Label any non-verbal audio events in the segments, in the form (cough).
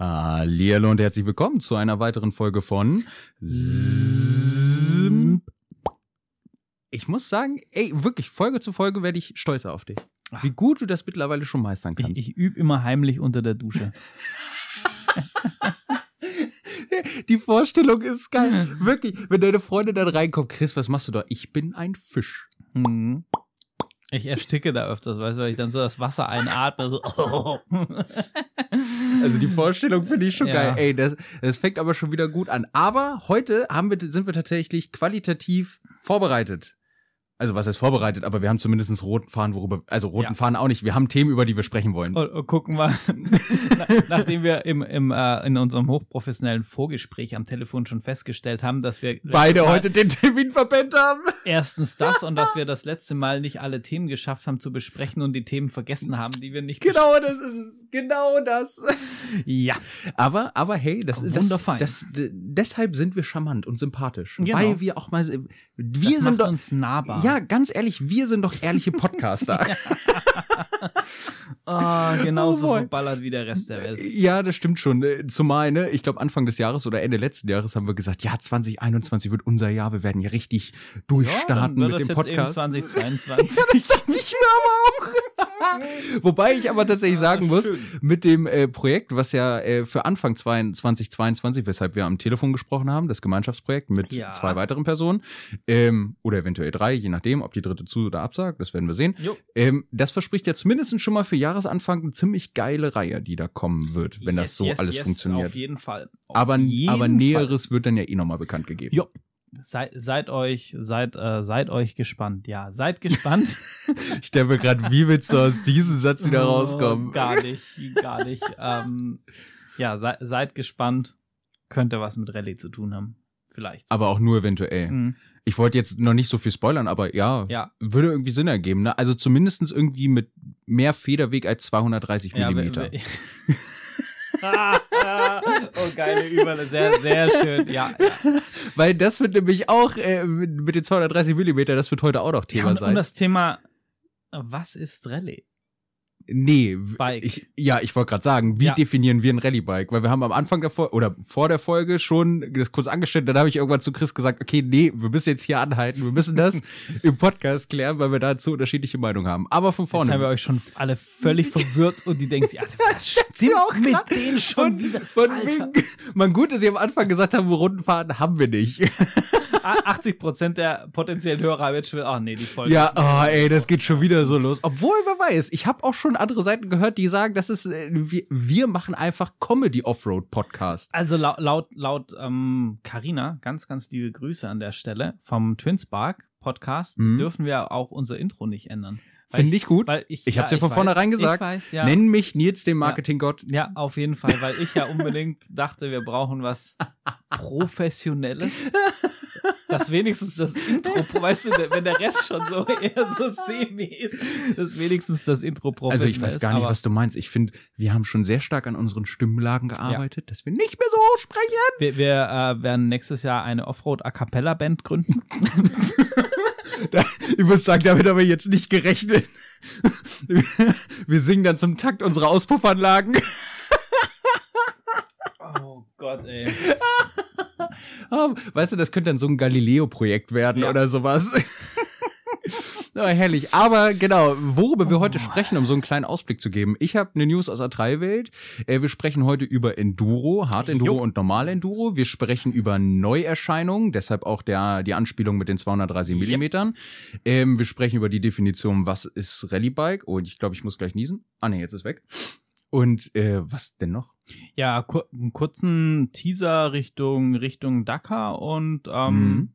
Hallihallo und herzlich willkommen zu einer weiteren Folge von Simp. Ich muss sagen, ey, wirklich, Folge zu Folge werde ich stolzer auf dich. Wie gut du das mittlerweile schon meistern kannst. Ich, ich übe immer heimlich unter der Dusche. (laughs) Die Vorstellung ist geil. (laughs) Wirklich, wenn deine Freundin dann reinkommt, Chris, was machst du da? Ich bin ein Fisch. Mhm. Ich ersticke da öfters, weißt du, weil ich dann so das Wasser einatme. So. Also die Vorstellung finde ich schon Ja. geil. Ey, das, das fängt aber schon wieder gut an. Aber heute haben wir, sind wir tatsächlich qualitativ vorbereitet. Also was heißt vorbereitet, aber wir haben zumindest roten Faden, worüber, also roten Ja. Faden auch nicht. Wir haben Themen, über die wir sprechen wollen. Und, und gucken mal, (laughs) na, nachdem wir im, im, äh, in unserem hochprofessionellen Vorgespräch am Telefon schon festgestellt haben, dass wir Beide heute den Termin verpennt haben. erstens das und dass (laughs) wir das letzte Mal nicht alle Themen geschafft haben zu besprechen und die Themen vergessen haben, die wir nicht Genau das ist es. Genau das. Ja, Aber, aber hey, das ist Wunderfein. Das, d- deshalb sind wir charmant und sympathisch. Genau. Weil wir auch mal, wir das sind macht uns nahbar. ja, ganz ehrlich, wir sind doch ehrliche Podcaster. (laughs) (laughs) oh, genauso Oh boy. verballert wie der Rest der Welt. Ja, das stimmt schon. Äh, Zumal, ne, ich glaube Anfang des Jahres oder Ende letzten Jahres haben wir gesagt, ja, 2021 wird unser Jahr, wir werden hier richtig durchstarten dann mit dem Podcast. Eben 2022. (laughs) Ja, das dachte ich mir aber auch. (laughs) Wobei ich aber tatsächlich sagen muss, mit dem äh, Projekt, was ja äh, für Anfang 2022, weshalb wir am Telefon gesprochen haben, das Gemeinschaftsprojekt mit Ja. zwei weiteren Personen, ähm, oder eventuell drei, je nachdem, ob die dritte zu oder absagt, das werden wir sehen. Ähm, das verspricht ja zumindest schon mal für Jahresanfang eine ziemlich geile Reihe, die da kommen wird, wenn das Yes, so yes, alles yes, funktioniert. Auf jeden Fall. Auf aber, jeden aber Fall. Näheres wird dann ja eh nochmal bekannt gegeben. Jo. Seid, seid euch, seid, äh, seid euch gespannt. Ja, seid gespannt. (laughs) Ich stelle mir gerade, wie willst du aus diesem Satz wieder (laughs) Oh, rauskommen? Gar nicht, gar nicht. ähm, ja, sei, seid gespannt. Könnte was mit Rallye zu tun haben. Vielleicht. Aber auch nur eventuell. Mhm. Ich wollte jetzt noch nicht so viel spoilern, aber ja, Ja. würde irgendwie Sinn ergeben. Ne? Also zumindestens irgendwie mit mehr Federweg als 230 Ja, Millimeter. (laughs) oh, geile Überle. Sehr, sehr schön. Ja, ja. (laughs) Weil das wird nämlich auch äh, mit, mit den 230 Millimeter, das wird heute auch noch ja Thema und, sein. und das Thema, was ist Rallye? Nee, Bike. ich, ja, ich wollte gerade sagen, wie Ja. definieren wir ein Rallye-Bike? Weil wir haben am Anfang der Folge oder vor der Folge schon das kurz angestellt, dann habe ich irgendwann zu Chris gesagt, okay, nee, wir müssen jetzt hier anhalten, wir müssen das (laughs) im Podcast klären, weil wir dazu unterschiedliche Meinungen haben. Aber von Jetzt haben wir vorne. euch schon alle völlig verwirrt und die denken sich, Alter, (laughs) was stimmt auch mit denen schon Von, wieder? von wegen, man gut, dass sie am Anfang gesagt haben, Rundenfahrten haben wir nicht. 80 Prozent der potenziellen Hörer haben jetzt schon, ach nee, die Folge. Ja, oh, ey, das geht schon wieder so los. Obwohl, wer weiß, ich habe auch schon andere Seiten gehört, die sagen, das ist, äh, wir, wir machen einfach Comedy Offroad Podcast. Also laut, laut, laut ähm, Carina, ganz, ganz liebe Grüße an der Stelle vom Twinspark Podcast, Mhm. dürfen wir auch unser Intro nicht ändern. Finde ich gut. Weil ich, Ich hab's ja von weiß, vornherein gesagt. Ich weiß, ja. Nenn mich Nils den Marketinggott. Ja, auf jeden Fall, weil ich ja unbedingt dachte, wir brauchen was Professionelles. Das wenigstens das Intro, weißt du, wenn der Rest schon so (laughs) eher so semi ist, dass wenigstens das Intro professionell Also ich weiß gar nicht, was du meinst. Ich finde, wir haben schon sehr stark an unseren Stimmlagen gearbeitet, dass wir nicht mehr so sprechen. Wir, wir äh, werden nächstes Jahr eine Offroad-A-Cappella-Band gründen. (laughs) (laughs) Da, ich muss sagen, damit haben wir jetzt nicht gerechnet. (laughs) Wir singen dann zum Takt unserer Auspuffanlagen. Oh Gott, ey. (laughs) Weißt du, das könnte dann so ein Galileo-Projekt werden Ja. oder sowas. Na, herrlich. Aber genau, worüber wir heute sprechen, um so einen kleinen Ausblick zu geben. Ich habe eine News aus der Treiwelt. Äh, wir sprechen heute über Enduro, Hard Enduro Jo. und Normal Enduro. Wir sprechen über Neuerscheinungen, deshalb auch der, die Anspielung mit den 230 Yep. Millimetern. Ähm, wir sprechen über die Definition, was ist Rallye-Bike. Und ich glaube, ich muss gleich niesen. Ah, nee, jetzt ist weg. Und äh, was denn noch? Ja, kur einen kurzen Teaser Richtung Richtung Dakar und ähm, Mhm.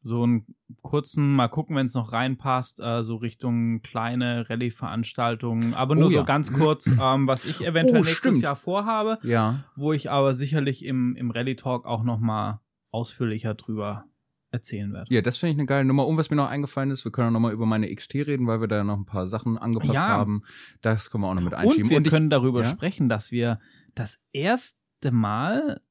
So einen kurzen, mal gucken, wenn es noch reinpasst, äh, so Richtung kleine Rallye-Veranstaltungen, aber nur Oh ja. so ganz kurz, (clears throat) ähm, was ich eventuell Oh, nächstes stimmt. Jahr vorhabe, Ja. wo ich aber sicherlich im, im Rallye-Talk auch noch mal ausführlicher drüber erzählen werde. Ja, das finde ich eine geile Nummer. Und was mir noch eingefallen ist, wir können auch noch mal über meine XT reden, weil wir da noch ein paar Sachen angepasst Ja. haben. Das können wir auch noch mit einschieben. Und wir ich- können darüber ja? sprechen, dass wir das erste Mal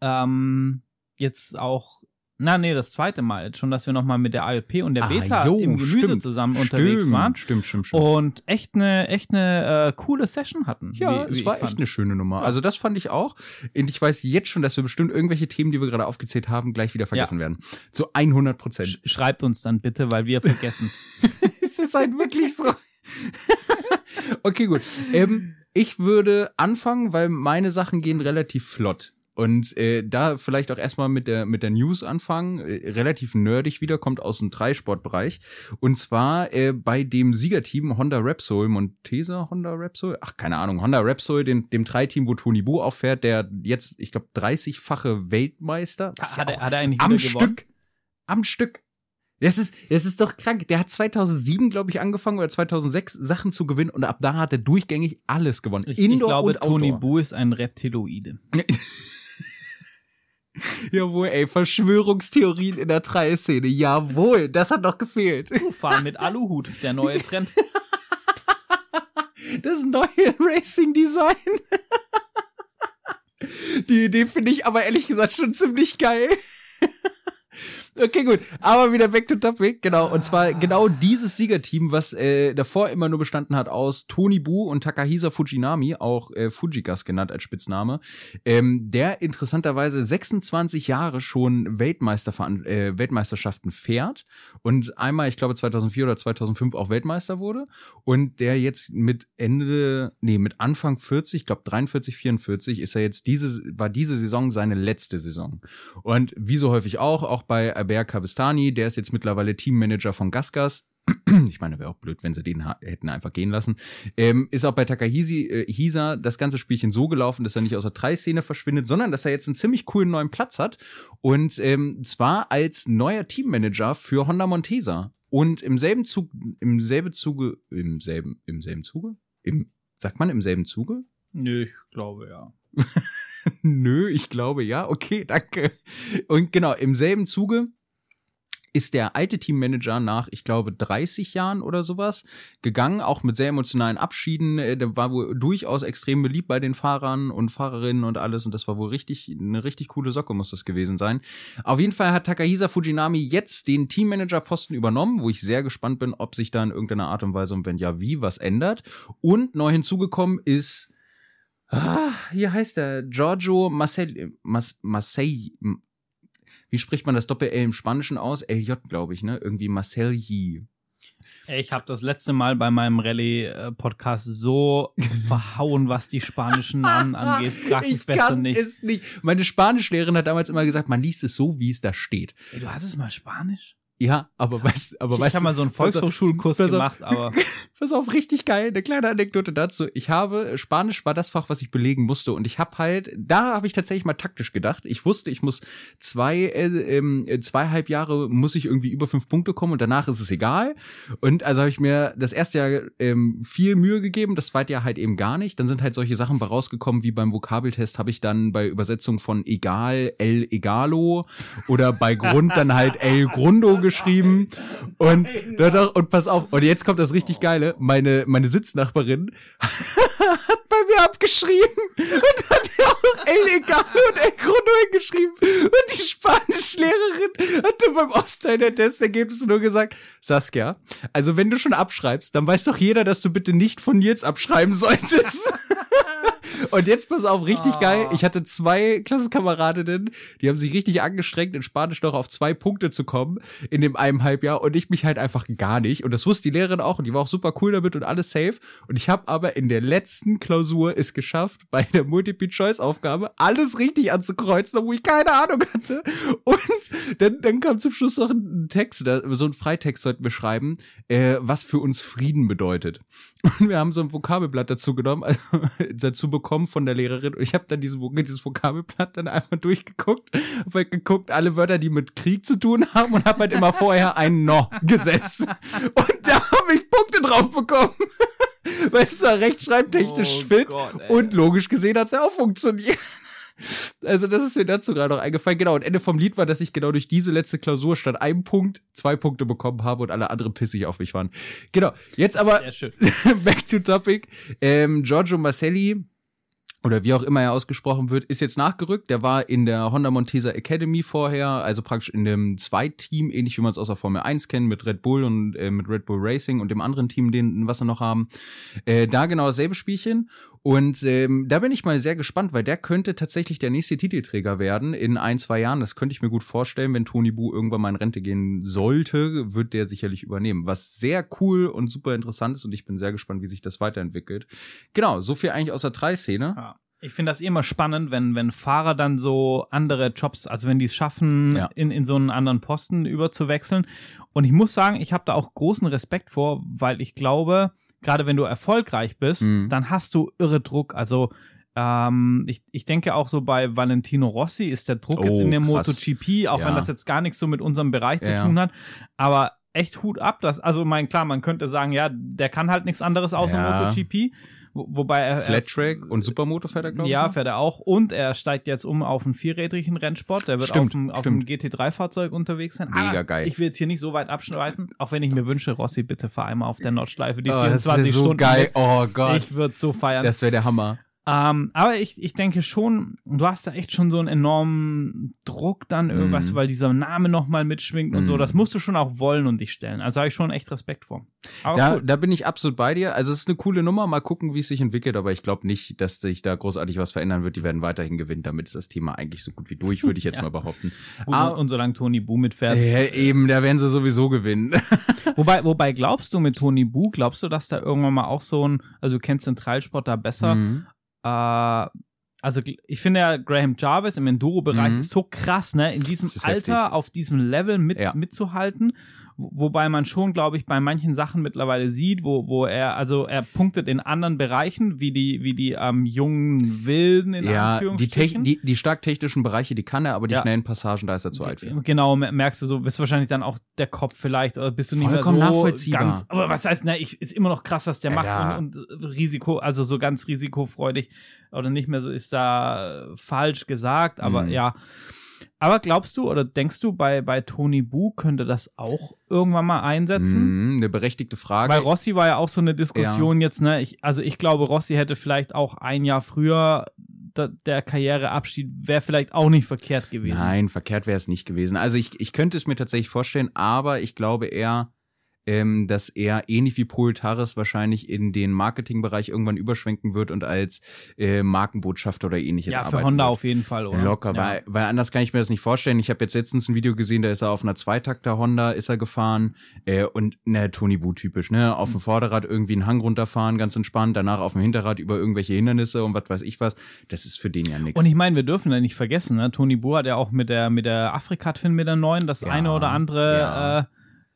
ähm, jetzt auch Na, nee, das zweite Mal jetzt schon, dass wir nochmal mit der AJP und der Ah, Beta jo, im Gemüse stimmt, zusammen unterwegs stimmt, waren. Stimmt, stimmt, stimmt. Und echt eine, echt eine äh, coole Session hatten. Ja, wie, es wie war echt fand. eine schöne Nummer. Ja. Also das fand ich auch. Und ich weiß jetzt schon, dass wir bestimmt irgendwelche Themen, die wir gerade aufgezählt haben, gleich wieder vergessen werden. Zu 100 Prozent. Sch- Schreibt uns dann bitte, weil wir vergessen's. (laughs) es ist halt wirklich so. (laughs) okay, gut. Ähm, ich würde anfangen, weil meine Sachen gehen relativ flott. Und äh, da vielleicht auch erstmal mit der mit der News anfangen, äh, relativ nerdig wieder, kommt aus dem Dreisportbereich. Und zwar äh, bei dem Siegerteam Honda Repsol, Montesa Honda Repsol, ach keine Ahnung, Honda Repsol, dem, dem Dreiteam, wo Tony Bo auffährt, der jetzt, ich glaube, 30-fache Weltmeister. was ja hat, er, auch hat er eigentlich am gewonnen? Stück. Am Stück. Das ist, das ist doch krank. Der hat 2007, glaube ich, angefangen oder 2006 Sachen zu gewinnen und ab da hat er durchgängig alles gewonnen. Ich, ich glaube, und Tony. Bu ist ein Reptiloide. (laughs) Jawohl, ey, Verschwörungstheorien in der Dreier-Szene. Jawohl, das hat noch gefehlt. Fahren mit Aluhut, der neue (laughs) Trend. Das neue (laughs) Racing Design. Die Idee finde ich aber ehrlich gesagt schon ziemlich geil. Okay, gut. Aber wieder back to topic. Genau. Und zwar genau dieses Siegerteam, was äh, davor immer nur bestanden hat aus Tony Bu und Takahisa Fujinami, auch äh, Fujigas genannt als Spitzname, ähm, der interessanterweise 26 Jahre schon Weltmeister äh, Weltmeisterschaften fährt und einmal, ich glaube 2004 oder 2005 auch Weltmeister wurde und der jetzt mit Ende, nee, mit Anfang 40, ich glaube 43, 44 ist er jetzt diese, war diese Saison seine letzte Saison. Und wie so häufig auch, auch bei Albert Kabistani, der ist jetzt mittlerweile Teammanager von Gasgas. (clears throat) Ich meine, wäre auch blöd, wenn sie den hätten einfach gehen lassen. Ähm, ist auch bei Takahisi äh, Hisa das ganze Spielchen so gelaufen, dass er nicht aus der Dreiszene verschwindet, sondern dass er jetzt einen ziemlich coolen neuen Platz hat. Und ähm, zwar als neuer Teammanager für Honda Montesa. Und im selben Zug, im selben Zuge, im selben, im selben Zuge? Im, sagt man im selben Zuge? Nö, ich glaube ja. (laughs) Nö, ich glaube ja. Okay, danke. Und genau, im selben Zuge ist der alte Teammanager nach, ich glaube, 30 Jahren oder sowas gegangen, auch mit sehr emotionalen Abschieden. Äh, Der war wohl durchaus extrem beliebt bei den Fahrern und Fahrerinnen und alles. Und das war wohl richtig, eine richtig coole Socke muss das gewesen sein. Auf jeden Fall hat Takahisa Fujinami jetzt den Teammanager-Posten übernommen, wo ich sehr gespannt bin, ob sich da in irgendeiner Art und Weise und wenn ja, wie, was ändert. Und neu hinzugekommen ist Ah, hier heißt er Giorgio Marcel, Mas, Marseille. Wie spricht man das Doppel-L im Spanischen aus? LJ, glaube ich, ne? Irgendwie Marcelli. Ey, Ich habe das letzte Mal bei meinem Rallye-Podcast so (laughs) verhauen, was die spanischen Namen angeht. Frag mich ich besser kann nicht. es nicht. Meine Spanischlehrerin hat damals immer gesagt, man liest es so, wie es da steht. Ey, du hattest mal Spanisch? Ja, aber weißt, aber ich weißt habe mal so einen Volkshochschulkurs pass auf. gemacht, aber (laughs) Pass auf, richtig geil. Eine kleine Anekdote dazu. Ich habe, Spanisch war das Fach, was ich belegen musste. Und ich habe halt, da habe ich tatsächlich mal taktisch gedacht. Ich wusste, ich muss zwei, äh, ähm, zweieinhalb Jahre muss ich irgendwie über fünf Punkte kommen und danach ist es egal. Und also habe ich mir das erste Jahr ähm, viel Mühe gegeben, das zweite Jahr halt eben gar nicht. Dann sind halt solche Sachen bei rausgekommen, wie beim Vokabeltest habe ich dann bei Übersetzung von egal, el egalo oder bei Grund dann halt el grundo geschrieben. Und, doch, doch, und pass auf, und jetzt kommt das richtig Geile. Meine, meine Sitznachbarin (laughs) hat bei mir abgeschrieben und hat ja auch El Egal und El Grundo hingeschrieben. Und die Spanischlehrerin hatte beim Ostteil der Testergebnisse nur gesagt, Saskia, also wenn du schon abschreibst, dann weiß doch jeder, dass du bitte nicht von Nils abschreiben solltest. (laughs) Und jetzt pass auf, richtig Ah. geil. Ich hatte zwei Klassenkameradinnen, die haben sich richtig angestrengt, in Spanisch noch auf zwei Punkte zu kommen in dem einem Halbjahr und ich mich halt einfach gar nicht. Und das wusste die Lehrerin auch und die war auch super cool damit und alles safe. Und ich habe aber in der letzten Klausur es geschafft, bei der Multiple-Choice-Aufgabe alles richtig anzukreuzen, wo ich keine Ahnung hatte. Und dann, dann kam zum Schluss noch ein Text, so ein Freitext sollten wir schreiben, äh, was für uns Frieden bedeutet. Und wir haben so ein Vokabelblatt dazu genommen, also (laughs) dazu bekommen von der Lehrerin. Und ich habe dann diese, dieses Vokabelblatt dann einfach durchgeguckt, habe halt geguckt, alle Wörter, die mit Krieg zu tun haben und habe halt immer vorher ein No gesetzt. Und da habe ich Punkte drauf bekommen. Weil es war rechtschreibtechnisch Oh fit Gott, und logisch gesehen hat's ja auch funktioniert. (laughs) Also das ist mir dazu gerade noch eingefallen. Genau, und Ende vom Lied war, dass ich genau durch diese letzte Klausur statt einem Punkt zwei Punkte bekommen habe und alle anderen pissig auf mich waren. Genau, jetzt aber (laughs) back to topic. Ähm, Giorgio Marcelli oder wie auch immer er ausgesprochen wird, ist jetzt nachgerückt. Der war in der Honda Montesa Academy vorher, also praktisch in dem Zweiteam, ähnlich wie man es aus der Formel 1 kennt, mit Red Bull und äh, mit Red Bull Racing und dem anderen Team, den, was sie noch haben. Äh, da genau dasselbe Spielchen. Und ähm, da bin ich mal sehr gespannt, weil der könnte tatsächlich der nächste Titelträger werden in ein, zwei Jahren. Das könnte ich mir gut vorstellen, wenn Tony Bu irgendwann mal in Rente gehen sollte, wird der sicherlich übernehmen. Was sehr cool und super interessant ist und ich bin sehr gespannt, wie sich das weiterentwickelt. Genau, so viel eigentlich aus der Drei-Szene. Ja. Ich finde das immer spannend, wenn, wenn Fahrer dann so andere Jobs, also wenn die es schaffen, Ja. in, in so einen anderen Posten überzuwechseln. Und ich muss sagen, ich habe da auch großen Respekt vor, weil ich glaube, gerade wenn du erfolgreich bist, Mhm. dann hast du irre Druck. Also ähm, ich, ich denke auch so bei Valentino Rossi ist der Druck jetzt Oh, in der krass. MotoGP, auch Ja. wenn das jetzt gar nichts so mit unserem Bereich zu ja. tun hat, aber echt Hut ab, dass, also mein, klar, man könnte sagen, ja, der kann halt nichts anderes außer Ja. MotoGP, wo, wobei er, er Flat Track und Supermoto fährt er, glaube ich. ja, fährt er auch. Und er steigt jetzt um auf einen vierrädrigen Rennsport. Der wird Stimmt, auf dem GT3-Fahrzeug unterwegs sein. Mega geil. Ich will jetzt hier nicht so weit abschweifen, auch wenn ich mir wünsche, Rossi, bitte fahr einmal auf der Nordschleife die oh, das 24 ist so Stunden. geil. Oh Gott. Ich würde so feiern. das wäre der Hammer. Ähm, aber ich, ich denke schon, du hast da echt schon so einen enormen Druck dann, irgendwas, Mhm. weil dieser Name nochmal mitschwingt und so. Mhm. Das musst du schon auch wollen und dich stellen. Also habe ich schon echt Respekt vor. Aber Da, cool. da bin ich absolut bei dir. Also es ist eine coole Nummer. Mal gucken, wie es sich entwickelt. Aber ich glaube nicht, dass sich da großartig was verändern wird. Die werden weiterhin gewinnen. Damit ist das Thema eigentlich so gut wie durch, würde ich jetzt (laughs) Ja. mal behaupten. Gut, Ah, und, solange Tony Bu mitfährt. äh, eben, da werden sie sowieso gewinnen. (laughs) Wobei, wobei glaubst du mit Tony Bu, glaubst du, dass da irgendwann mal auch so ein, also du kennst den Trailsport da besser, Mhm. Äh, also ich finde ja Graham Jarvis im Enduro-Bereich Mhm. so krass, ne, in diesem Alter heftig. auf diesem Level mit, Ja. mitzuhalten. Wo- Wobei man schon, glaube ich, bei manchen Sachen mittlerweile sieht, wo, wo er, also er punktet in anderen Bereichen, wie die, wie die ähm, jungen Wilden in Ja, die, Anführungsstrichen. die, die stark technischen Bereiche, die kann er, aber die Ja. schnellen Passagen, da ist er zu alt für. Genau, mer- merkst du so, bist wahrscheinlich dann auch der Kopf vielleicht, oder bist du nicht Vollkommen mehr so nachvollziehbar. ganz, aber was heißt, ne, ich, ist immer noch krass, was der Ja, ja. macht und, und Risiko, also so ganz risikofreudig oder nicht mehr so ist da äh, falsch gesagt, aber Mhm. ja. Aber glaubst du oder denkst du, bei, bei Tony Bu könnte das auch irgendwann mal einsetzen? Mhm, eine berechtigte Frage. Weil Rossi war ja auch so eine Diskussion jetzt, ne? Ich, also ich glaube, Rossi hätte vielleicht auch ein Jahr früher da, der Karriereabschied wäre vielleicht auch nicht verkehrt gewesen. Nein, verkehrt wäre es nicht gewesen. Also ich, ich könnte es mir tatsächlich vorstellen, aber ich glaube eher, ähm, dass er ähnlich wie Paul Taris wahrscheinlich in den Marketingbereich irgendwann überschwenken wird und als äh, Markenbotschafter oder ähnliches Ja, für arbeiten Honda wird. auf jeden Fall, oder? Locker, ja. weil, weil anders kann ich mir das nicht vorstellen. Ich habe jetzt letztens ein Video gesehen, da ist er auf einer Zweitakter Honda, ist er gefahren äh, und ne, Tony Bu typisch, ne, auf dem Vorderrad irgendwie einen Hang runterfahren, ganz entspannt, danach auf dem Hinterrad über irgendwelche Hindernisse und was weiß ich was. Das ist für den ja nichts. Und ich meine, wir dürfen ja nicht vergessen, ne? Tony Bu hat ja auch mit der, mit der Afrika-Twin mit der neuen das Ja, eine oder andere ja. äh,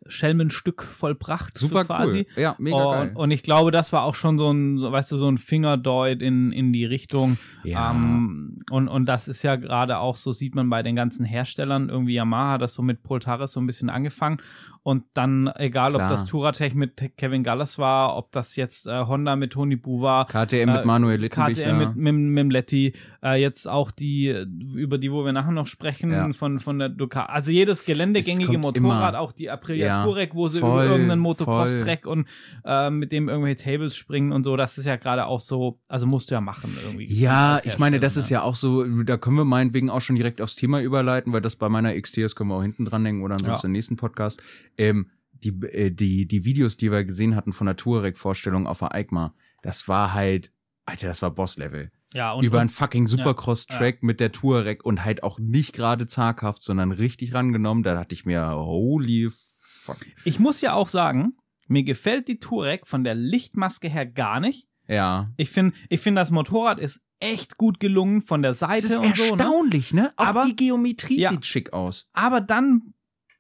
Schelmenstück vollbracht. Super so quasi. cool. Ja, mega und, geil. und ich glaube, das war auch schon so ein, weißt du, so ein Fingerdeut in, in die Richtung. Ja. Ähm, und, und das ist ja gerade auch, so sieht man bei den ganzen Herstellern, irgendwie Yamaha hat das so mit Poltaris so ein bisschen angefangen. Und dann, egal Klar. ob das Touratech mit Kevin Gallas war, ob das jetzt äh, Honda mit Tony Bu war, KTM mit äh, Manuel Littenbichler. KTM mit, mit, mit Letty, äh, jetzt auch die, über die, wo wir nachher noch sprechen, Ja. von, von der Ducati. Also jedes geländegängige Motorrad, immer. auch die Aprilia Ja, Touareg, wo sie voll, über irgendeinen. Motocross-Track und äh, mit dem irgendwelche Tables springen und so, das ist ja gerade auch so, also musst du ja machen irgendwie. Ja, ich meine, das ist Hersteller, ja auch so, da können wir meinetwegen auch schon direkt aufs Thema überleiten, weil das bei meiner XT, das können wir auch hinten dran denken oder ansonsten Ja. im nächsten Podcast. Ähm, die, äh, die, die Videos, die wir gesehen hatten von der Touareg-Vorstellung auf der EICMA, das war halt, Alter, das war Boss-Level. Ja, und, Über einen fucking Supercross-Track mit der Touareg und halt auch nicht gerade zaghaft, sondern richtig rangenommen. Da dachte ich mir, holy fuck. ich muss ja auch sagen, mir gefällt die Touareg von der Lichtmaske her gar nicht. Ja. Ich finde, ich finde, das Motorrad ist echt gut gelungen von der Seite und so. Ne? erstaunlich, ne? Auch Aber- die Geometrie Ja. sieht schick aus. aber dann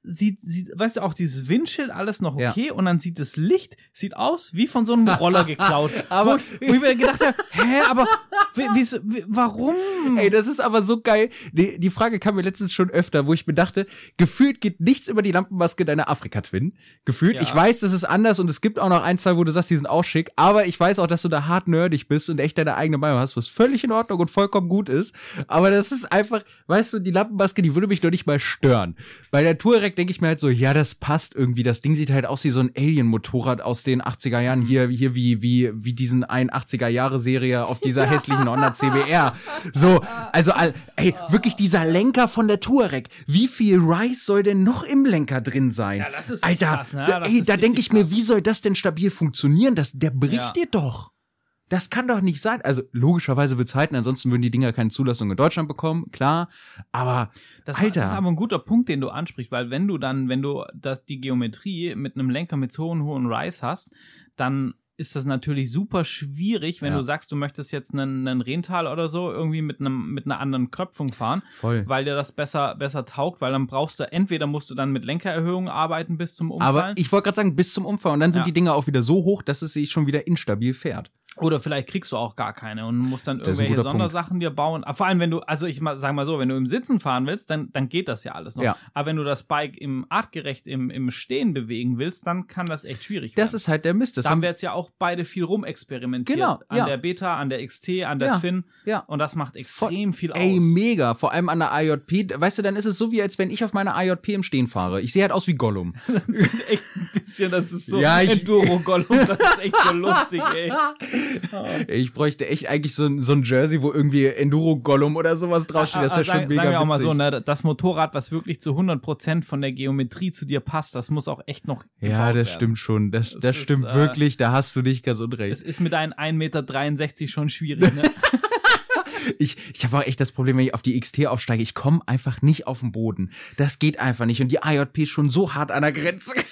sieht, sieht, weißt du, auch dieses Windschild alles noch Ja. okay und dann sieht das Licht, sieht aus wie von so einem (laughs) Roller geklaut. Aber- wo, ich- wo ich mir gedacht habe, hä, aber wie, wie, warum? Ey, das ist aber so geil. Die, die Frage kam mir letztens schon öfter, wo ich mir dachte, gefühlt geht nichts über die Lampenmaske deiner Afrika-Twin. Gefühlt. Ja. Ich weiß, das ist anders und es gibt auch noch ein, zwei, wo du sagst, die sind auch schick. Aber ich weiß auch, dass du da hart nerdig bist und echt deine eigene Meinung hast, was völlig in Ordnung und vollkommen gut ist. Aber das ist einfach, weißt du, die Lampenmaske, die würde mich doch nicht mal stören. Bei der Touareg denke ich mir halt so, ja, das passt irgendwie. Das Ding sieht halt aus wie so ein Alien-Motorrad aus den 80er Jahren. Hier, hier wie, wie, wie diesen einen 80er-Jahre-Serie auf dieser (laughs) hässlichen Honda CBR. So, also, ey, wirklich dieser Lenker von der Touareg. Wie viel Rice soll denn noch im Lenker drin sein? Ja, das ist Alter, krass, ne? da, Das ey, ist da denke ich mir, krass. wie soll das denn stabil funktionieren? Das, der bricht Ja. dir doch. Das kann doch nicht sein. Also logischerweise wird's halten, ansonsten würden die Dinger keine Zulassung in Deutschland bekommen, klar. Aber Das, Alter. das ist aber ein guter Punkt, den du ansprichst, weil wenn du dann, wenn du das, die Geometrie mit einem Lenker mit so einem hohen Rise hast, dann ist das natürlich super schwierig, wenn Ja. du sagst, du möchtest jetzt einen, einen Rental oder so irgendwie mit einem mit einer anderen Kröpfung fahren, voll. weil dir das besser besser taugt, weil dann brauchst du entweder musst du dann mit Lenkererhöhung arbeiten bis zum Umfallen Aber ich wollte gerade sagen, bis zum Umfall. Und dann sind Ja. die Dinger auch wieder so hoch, dass es sich schon wieder instabil fährt. Oder vielleicht kriegst du auch gar keine und musst dann Das ist irgendwelche guter Punkt. Sondersachen dir bauen. Aber Vor allem, wenn du, also ich mal, sag mal so, wenn du im Sitzen fahren willst, dann, dann geht das ja alles noch. Ja. Aber wenn du das Bike im artgerecht im, im Stehen bewegen willst, dann kann das echt schwierig Das werden. ist halt der Mist. Das da haben wir jetzt ja auch beide viel rumexperimentiert. Genau, An ja. der Beta, an der XT, an der Ja, Twin. ja. Und das macht extrem viel aus. Ey, mega. Vor allem an der IJP. Weißt du, dann ist es so, wie als wenn ich auf meiner IJP im Stehen fahre. Ich sehe halt aus wie Gollum. (laughs) echt ein bisschen, das ist so Ja, Enduro-Gollum, das ist echt so lustig, ey. (laughs) Ich bräuchte echt eigentlich so, ein- so ein Jersey, wo irgendwie Enduro-Gollum oder sowas draufsteht. Das Aber wäre schon sagen, mega sagen wir auch mal witzig. so, ne, das Motorrad, was wirklich zu 100% von der Geometrie zu dir passt, das muss auch echt noch Ja, das werden. stimmt schon. Das, Das das ist, stimmt äh, wirklich. Da hast du nicht ganz Es unrecht. ist mit einem 1,63 Meter schon schwierig, ne? (laughs) (laughs) Ich, ich habe auch echt das Problem, wenn ich auf die XT aufsteige, ich komme einfach nicht auf den Boden. Das geht einfach nicht. Und die IJP ist schon so hart an der Grenze. (laughs)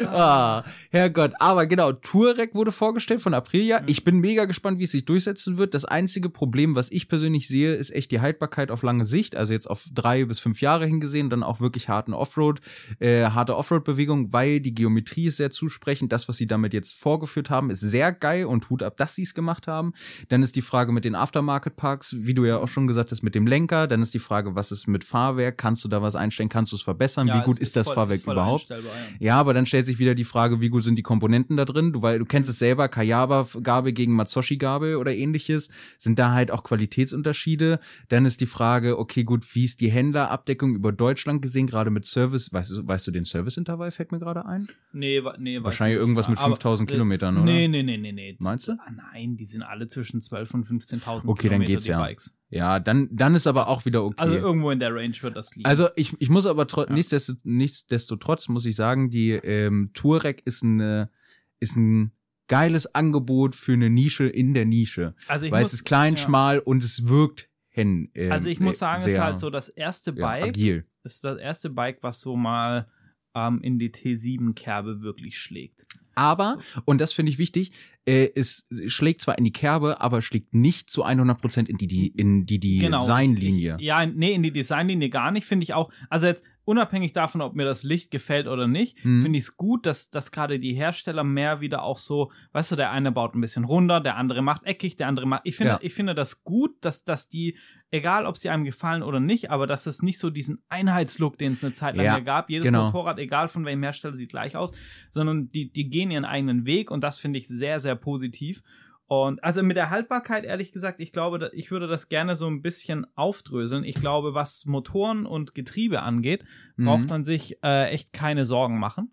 (laughs) ah, Herrgott. Aber genau, Touareg wurde vorgestellt von Aprilia. Ich bin mega gespannt, wie es sich durchsetzen wird. Das einzige Problem, was ich persönlich sehe, ist echt die Haltbarkeit auf lange Sicht. Also jetzt auf drei bis fünf Jahre hingesehen, dann auch wirklich harten Offroad, äh, harte Offroad-Bewegung, weil die Geometrie ist sehr zusprechend. Das, was sie damit jetzt vorgeführt haben, ist sehr geil und Hut ab, dass sie es gemacht haben. Dann ist die Frage mit den Aftermarket-Parks, wie du ja auch schon gesagt hast, mit dem Lenker. Dann ist die Frage, was ist mit Fahrwerk? Kannst du da was einstellen? Kannst du es verbessern? Ja, wie gut es ist, das voll- Fahrwerk ist überhaupt? ja. Ja, aber dann stellt sich wieder die Frage, wie gut sind die Komponenten da drin? Du, weil du kennst es selber, Kayaba-Gabel gegen Matsushi-Gabel oder ähnliches. Sind da halt auch Qualitätsunterschiede? Dann ist die Frage, okay, gut, wie ist die Händlerabdeckung über Deutschland gesehen, gerade mit Service? Weißt du, weißt du den Serviceintervall, fällt mir gerade ein? Nee, wa- nee, Wahrscheinlich ich irgendwas mit Aber, 5000 äh, Kilometern, oder? Nee, nee, nee, nee, nee. Meinst du? Ah, nein, die sind alle zwischen 12 und 15.000 Okay, dann Kilometer, geht's die ja. Bikes. Ja, dann, dann ist aber auch wieder okay. Also irgendwo in der Range wird das liegen. Also ich, ich muss aber Ja. nichtsdestot, nichtsdestotrotz muss ich sagen, die ähm, Touareg ist eine ist ein geiles Angebot für eine Nische in der Nische, Also ich weil muss, es ist klein, ja. schmal und es wirkt hin. Ähm, Also ich muss sagen, es ist halt so das erste ja, Bike, agil. ist das erste Bike, was so mal ähm, in die T7-Kerbe wirklich schlägt. Aber und das finde ich wichtig, äh, es schlägt zwar in die Kerbe, aber schlägt nicht zu 100% in die die in die Designlinie. Genau. Ich, ja, nee, in die Designlinie gar nicht, finde ich auch. Also jetzt unabhängig davon, ob mir das Licht gefällt oder nicht, Mhm. finde ich es gut, dass, dass gerade die Hersteller mehr wieder auch so, weißt du, der eine baut ein bisschen runter, der andere macht eckig, der andere macht. Ich finde, Ja. ich finde das gut, dass, dass die, egal ob sie einem gefallen oder nicht, aber dass es nicht so diesen Einheitslook, den es eine Zeit lang Ja, gab. Jedes genau. Motorrad, egal von welchem Hersteller, sieht gleich aus, sondern die, die gehen ihren eigenen Weg und das finde ich sehr, sehr positiv. Und also mit der Haltbarkeit, ehrlich gesagt, ich glaube, ich würde das gerne so ein bisschen aufdröseln. Ich glaube, was Motoren und Getriebe angeht, braucht Mhm. man sich äh, echt keine Sorgen machen.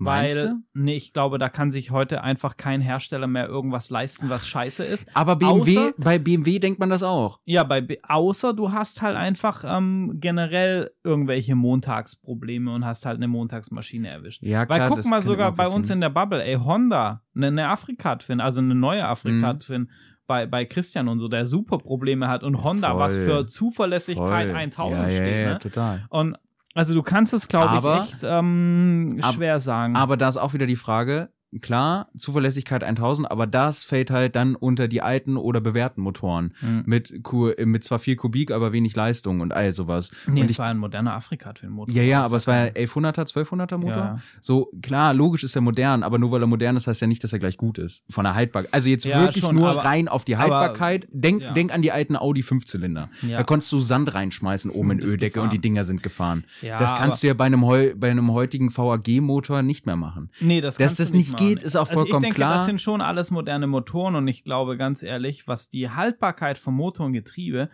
Meinst weil, du? nee, ich glaube, da kann sich heute einfach kein Hersteller mehr irgendwas leisten, was scheiße ist. Aber BMW, Außer- bei BMW denkt man das auch. Ja, bei, B- außer du hast halt einfach ähm, generell irgendwelche Montagsprobleme und hast halt eine Montagsmaschine erwischt. Ja, Weil klar, guck das mal sogar bei uns in der Bubble, ey, Honda, eine, eine Afrika-Twin, also eine neue Mhm. Afrika-Twin bei, bei Christian und so, der super Probleme hat und Honda, was voll. für Zuverlässigkeit Voll. 1000 ja, ja, steht, ja, ne? total. Und also du kannst es, glaube ich, echt ähm, Ab- schwer sagen. Aber da ist auch wieder die Frage, klar, Zuverlässigkeit 1000, aber das fällt halt dann unter die alten oder bewährten Motoren. Mhm. Mit, äh, mit zwar viel Kubik, aber wenig Leistung und all sowas. nee, und es war ein moderner Afrika-Twin-Motor. ja, ja, Das aber es war ja kein- 1100er, 1200er Motor. Ja. So, klar, logisch ist er modern, aber nur weil er modern ist, heißt ja nicht, dass er gleich gut ist. Von der Haltbarkeit. Also jetzt Ja, wirklich schon, nur aber- rein auf die aber- Haltbarkeit. denk, ja. denk an die alten Audi Fünfzylinder. Ja. Da konntest du Sand reinschmeißen oben in Öldecke gefahren. und die Dinger sind gefahren. Ja, das kannst du ja bei einem, bei einem heutigen VAG-Motor nicht mehr machen. Nee, das Dass kannst das du nicht machen. Geht, ist auch also vollkommen ich denke, klar. Das sind schon alles moderne Motoren und ich glaube ganz ehrlich, was die Haltbarkeit von Motor und Getriebe,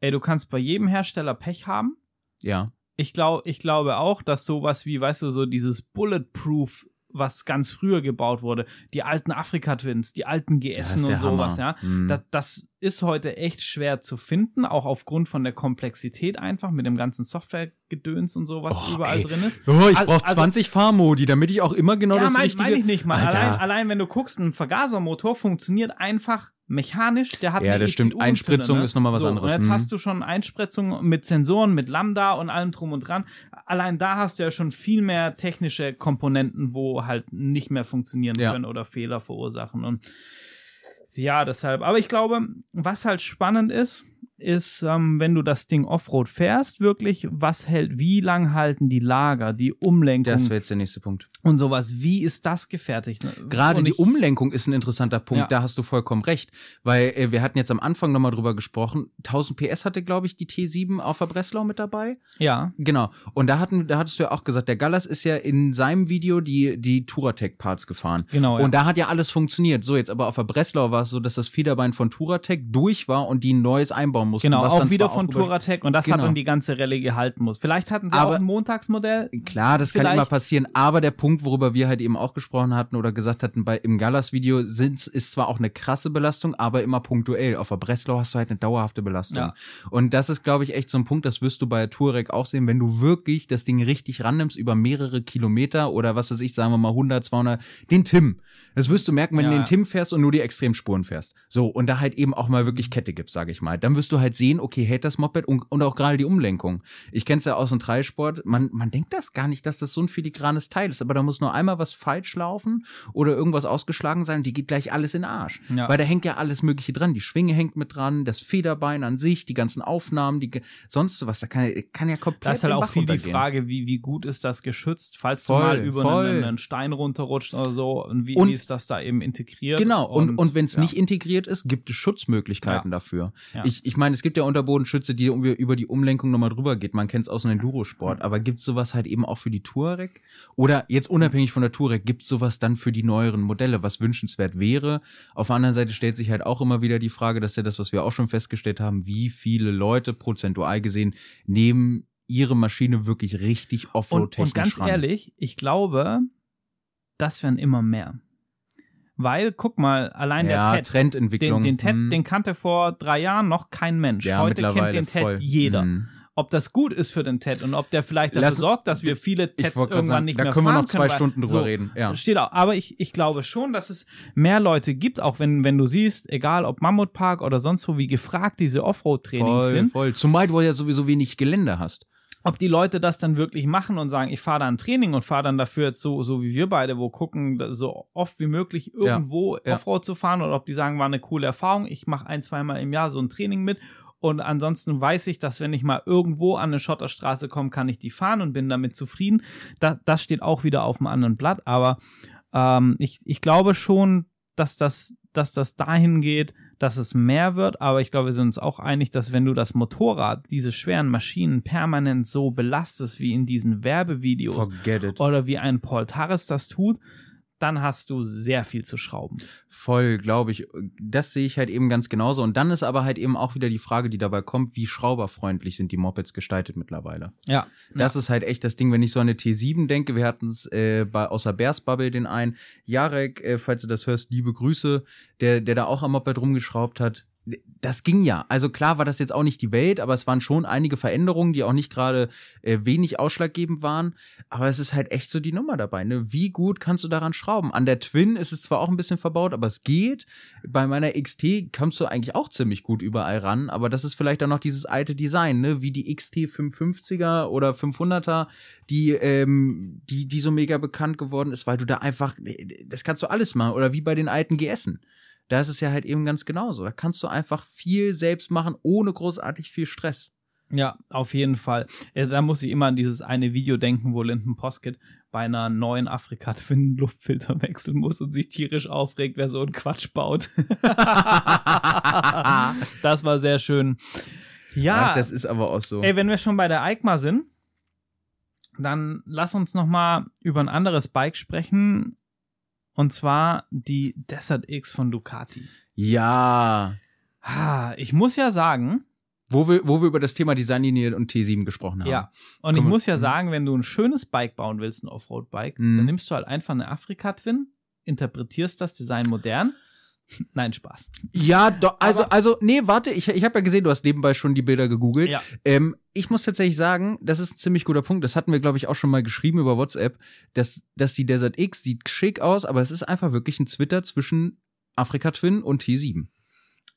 ey, du kannst bei jedem Hersteller Pech haben. Ja. Ich glaube, ich glaube auch, dass sowas wie, weißt du, so dieses Bulletproof, was ganz früher gebaut wurde. Die alten Afrika-Twins, die alten GS und sowas, Hammer. ja. Mhm. Das, das ist heute echt schwer zu finden, auch aufgrund von der Komplexität einfach mit dem ganzen Software-Gedöns und so, was Och, überall ey. drin ist. Oh, ich Al- brauche also- 20 Fahrmodi, damit ich auch immer genau ja, das mein, richtige. meine ich nicht mal. Allein, allein wenn du guckst, ein Vergasermotor funktioniert einfach mechanisch. Der hat Ja, das stimmt. Einspritzung ne? ist noch mal was so, anderes. Und jetzt Mhm. hast du schon Einspritzung mit Sensoren, mit Lambda und allem drum und dran. Allein da hast du ja schon viel mehr technische Komponenten, wo halt nicht mehr funktionieren Ja. können oder Fehler verursachen. Und ja, deshalb. Aber ich glaube, was halt spannend ist, ist, ähm, wenn du das Ding Offroad fährst, wirklich, was hält, wie lang halten die Lager, die Umlenkung Das wäre jetzt der nächste Punkt. und sowas. Wie ist das gefertigt? ne? Gerade Und die Umlenkung ist ein interessanter Punkt, Ja. da hast du vollkommen recht. Weil äh, wir hatten jetzt am Anfang nochmal drüber gesprochen, 1000 PS hatte, glaube ich, die T7 auf der Breslau mit dabei. Ja, Genau. Und da hatten, da hattest du ja auch gesagt, der Gallas ist ja in seinem Video die, die Touratec-Parts gefahren. genau. Und ja. da hat ja alles funktioniert. So, jetzt aber auf der Breslau war es so, dass das Federbein von Touratec durch war und die ein neues einbauen mussten. Genau, auch wieder von Touratec und das hat Genau. dann die ganze Rallye gehalten muss. Vielleicht hatten sie Aber- auch ein Montagsmodell. Klar, das kann Vielleicht- immer passieren, aber der Punkt, worüber wir halt eben auch gesprochen hatten oder gesagt hatten bei im Gallas-Video, sind ist zwar auch eine krasse Belastung, aber immer punktuell. Auf der Breslau hast du halt eine dauerhafte Belastung. Ja. Und das ist, glaube ich, echt so ein Punkt, das wirst du bei Touareg auch sehen, wenn du wirklich das Ding richtig rannimmst über mehrere Kilometer oder was weiß ich, sagen wir mal 100, 200, den Tim. Das wirst du merken, wenn Ja, du den. Tim fährst und nur die Extremspuren fährst. So, und da halt eben auch mal wirklich Kette gibst, sage ich mal. Dann wirst du halt sehen, okay, hält das Moped und, und auch gerade die Umlenkung. Ich kenn's ja aus dem Dreisport, man, man denkt das gar nicht, dass das so ein filigranes Teil ist, aber da muss nur einmal was falsch laufen oder irgendwas ausgeschlagen sein und die geht gleich alles in den Arsch. Ja. Weil da hängt ja alles mögliche dran. Die Schwinge hängt mit dran, das Federbein an sich, die ganzen Aufnahmen, die sonst was, da kann, kann ja komplett Da ist halt auch viel die. Frage, wie, wie gut ist das geschützt, falls du Voll, mal über einen, einen Stein runterrutscht oder so und wie, Und- wie ist das da eben integriert? Genau, und, und, wenn es ja. nicht integriert ist, gibt es Schutzmöglichkeiten dafür. Ja. Ich, ich meine, es gibt ja Unterbodenschütze, die über die Umlenkung nochmal drüber geht. Man kennt es aus dem Endurosport, aber gibt es sowas halt eben auch für die Touareg? Oder jetzt unabhängig von der Touareg, gibt es sowas dann für die neueren Modelle, was wünschenswert wäre? Auf der anderen Seite stellt sich halt auch immer wieder die Frage, dass ja das, was wir auch schon festgestellt haben, wie viele Leute prozentual gesehen nehmen ihre Maschine wirklich richtig und, offroad-technisch und ganz ran. ehrlich, ich glaube, das werden immer mehr. Weil, guck mal, allein ja, der TED, Trendentwicklung. den, den TED, hm. den kannte vor drei Jahren noch kein Mensch. ja, Heute kennt den TED voll. jeder. Hm. ob das gut ist für den TED und ob der vielleicht dafür Lass- sorgt, dass wir viele TEDs irgendwann sagen, nicht da mehr können wir fahren noch zwei können, Stunden drüber so, reden. Ja. Steht auch. Aber ich, ich glaube schon, dass es mehr Leute gibt, auch wenn, wenn du siehst, egal ob Mammutpark oder sonst wo, wie gefragt diese Offroad-Trainings sind, voll. Zumal du ja sowieso wenig Gelände hast. Ob die Leute das dann wirklich machen und sagen, ich fahre da ein Training und fahre dann dafür jetzt so, so wie wir beide, wo gucken, so oft wie möglich irgendwo ja. Offroad zu fahren oder ob die sagen, war eine coole Erfahrung, ich mache ein, zweimal im Jahr so ein Training mit und ansonsten weiß ich, dass wenn ich mal irgendwo an eine Schotterstraße komme, kann ich die fahren und bin damit zufrieden. Das, das steht auch wieder auf einem anderen Blatt, aber ähm, ich, ich glaube schon, dass das, dass das dahin geht, dass es mehr wird, aber ich glaube, wir sind uns auch einig, dass wenn du das Motorrad, diese schweren Maschinen permanent so belastest wie in diesen Werbevideos oder wie ein Paul Tarres das tut, dann hast du sehr viel zu schrauben. Voll, glaube ich. Das sehe ich halt eben ganz genauso. Und dann ist aber halt eben auch wieder die Frage, die dabei kommt, wie schrauberfreundlich sind die Mopeds gestaltet mittlerweile. Ja. Das ist halt echt das Ding, wenn ich so an eine T7 denke, wir hatten es äh, bei außer Bears Bubble den einen. Jarek, äh, falls du das hörst, liebe Grüße, der, der da auch am Moped rumgeschraubt hat. Das ging ja. Also klar war das jetzt auch nicht die Welt, aber es waren schon einige Veränderungen, die auch nicht gerade äh, wenig ausschlaggebend waren. Aber es ist halt echt so die Nummer dabei. Ne? Wie gut kannst du daran schrauben? An der Twin ist es zwar auch ein bisschen verbaut, aber es geht. Bei meiner XT kommst du eigentlich auch ziemlich gut überall ran. Aber das ist vielleicht auch noch dieses alte Design, ne? wie die XT 550er oder 500er, die, ähm, die, die so mega bekannt geworden ist, weil du da einfach, das kannst du alles machen. Oder wie bei den alten GSen. Da ist es ja halt eben ganz genauso. Da kannst du einfach viel selbst machen, ohne großartig viel Stress. Ja, auf jeden Fall. Äh, Da muss ich immer an dieses eine Video denken, wo Linden Poskett bei einer neuen Afrika (laughs) Twin Luftfilter wechseln muss und sich tierisch aufregt, wer so einen Quatsch baut. (laughs) das war sehr schön. Ja, Ach, das ist aber auch so. ey, wenn wir schon bei der EICMA sind, dann lass uns noch mal über ein anderes Bike sprechen. Und zwar die Desert X von Ducati. Ja. Ah, ich muss ja sagen, Wo wir, wo wir über das Thema Designlinie und T7 gesprochen haben. Ja. Und ich muss ja mhm. sagen, wenn du ein schönes Bike bauen willst, ein Offroad-Bike, Mhm. dann nimmst du halt einfach eine Afrika-Twin, interpretierst das Design modern. Nein, Spaß. Ja, doch, also, Aber- also, nee, warte, ich, ich habe ja gesehen, du hast nebenbei schon die Bilder gegoogelt. Ja. Ähm, ich muss tatsächlich sagen, das ist ein ziemlich guter Punkt. Das hatten wir, glaube ich, auch schon mal geschrieben über WhatsApp, dass, dass die Desert X sieht schick aus, aber es ist einfach wirklich ein Twitter zwischen Afrika Twin und T7.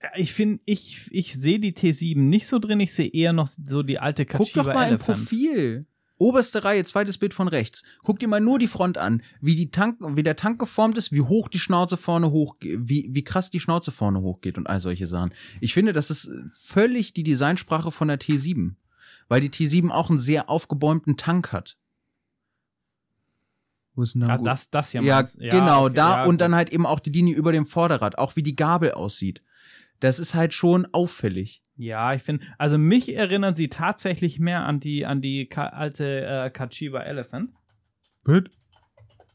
Ja, Ich finde, ich, ich sehe die T7 nicht so drin, ich sehe eher noch so die alte Guck Kachiba doch mal im Elephant. Profil. Oberste Reihe, zweites Bild von rechts. Guck dir mal nur die Front an, wie die Tank, wie der Tank geformt ist, wie hoch die Schnauze vorne hoch, wie, wie krass die Schnauze vorne hochgeht und all solche Sachen. Ich finde, das ist völlig die Designsprache von der T7. Weil die T7 auch einen sehr aufgebäumten Tank hat. Wo ist denn da Ja, gut? das, das hier ja, du. genau, okay, da ja, und gut. dann halt eben auch die Linie über dem Vorderrad, auch wie die Gabel aussieht. Das ist halt schon auffällig. Ja, ich finde, also mich erinnern sie tatsächlich mehr an die, an die Ka alte äh, Kachiba Elephant.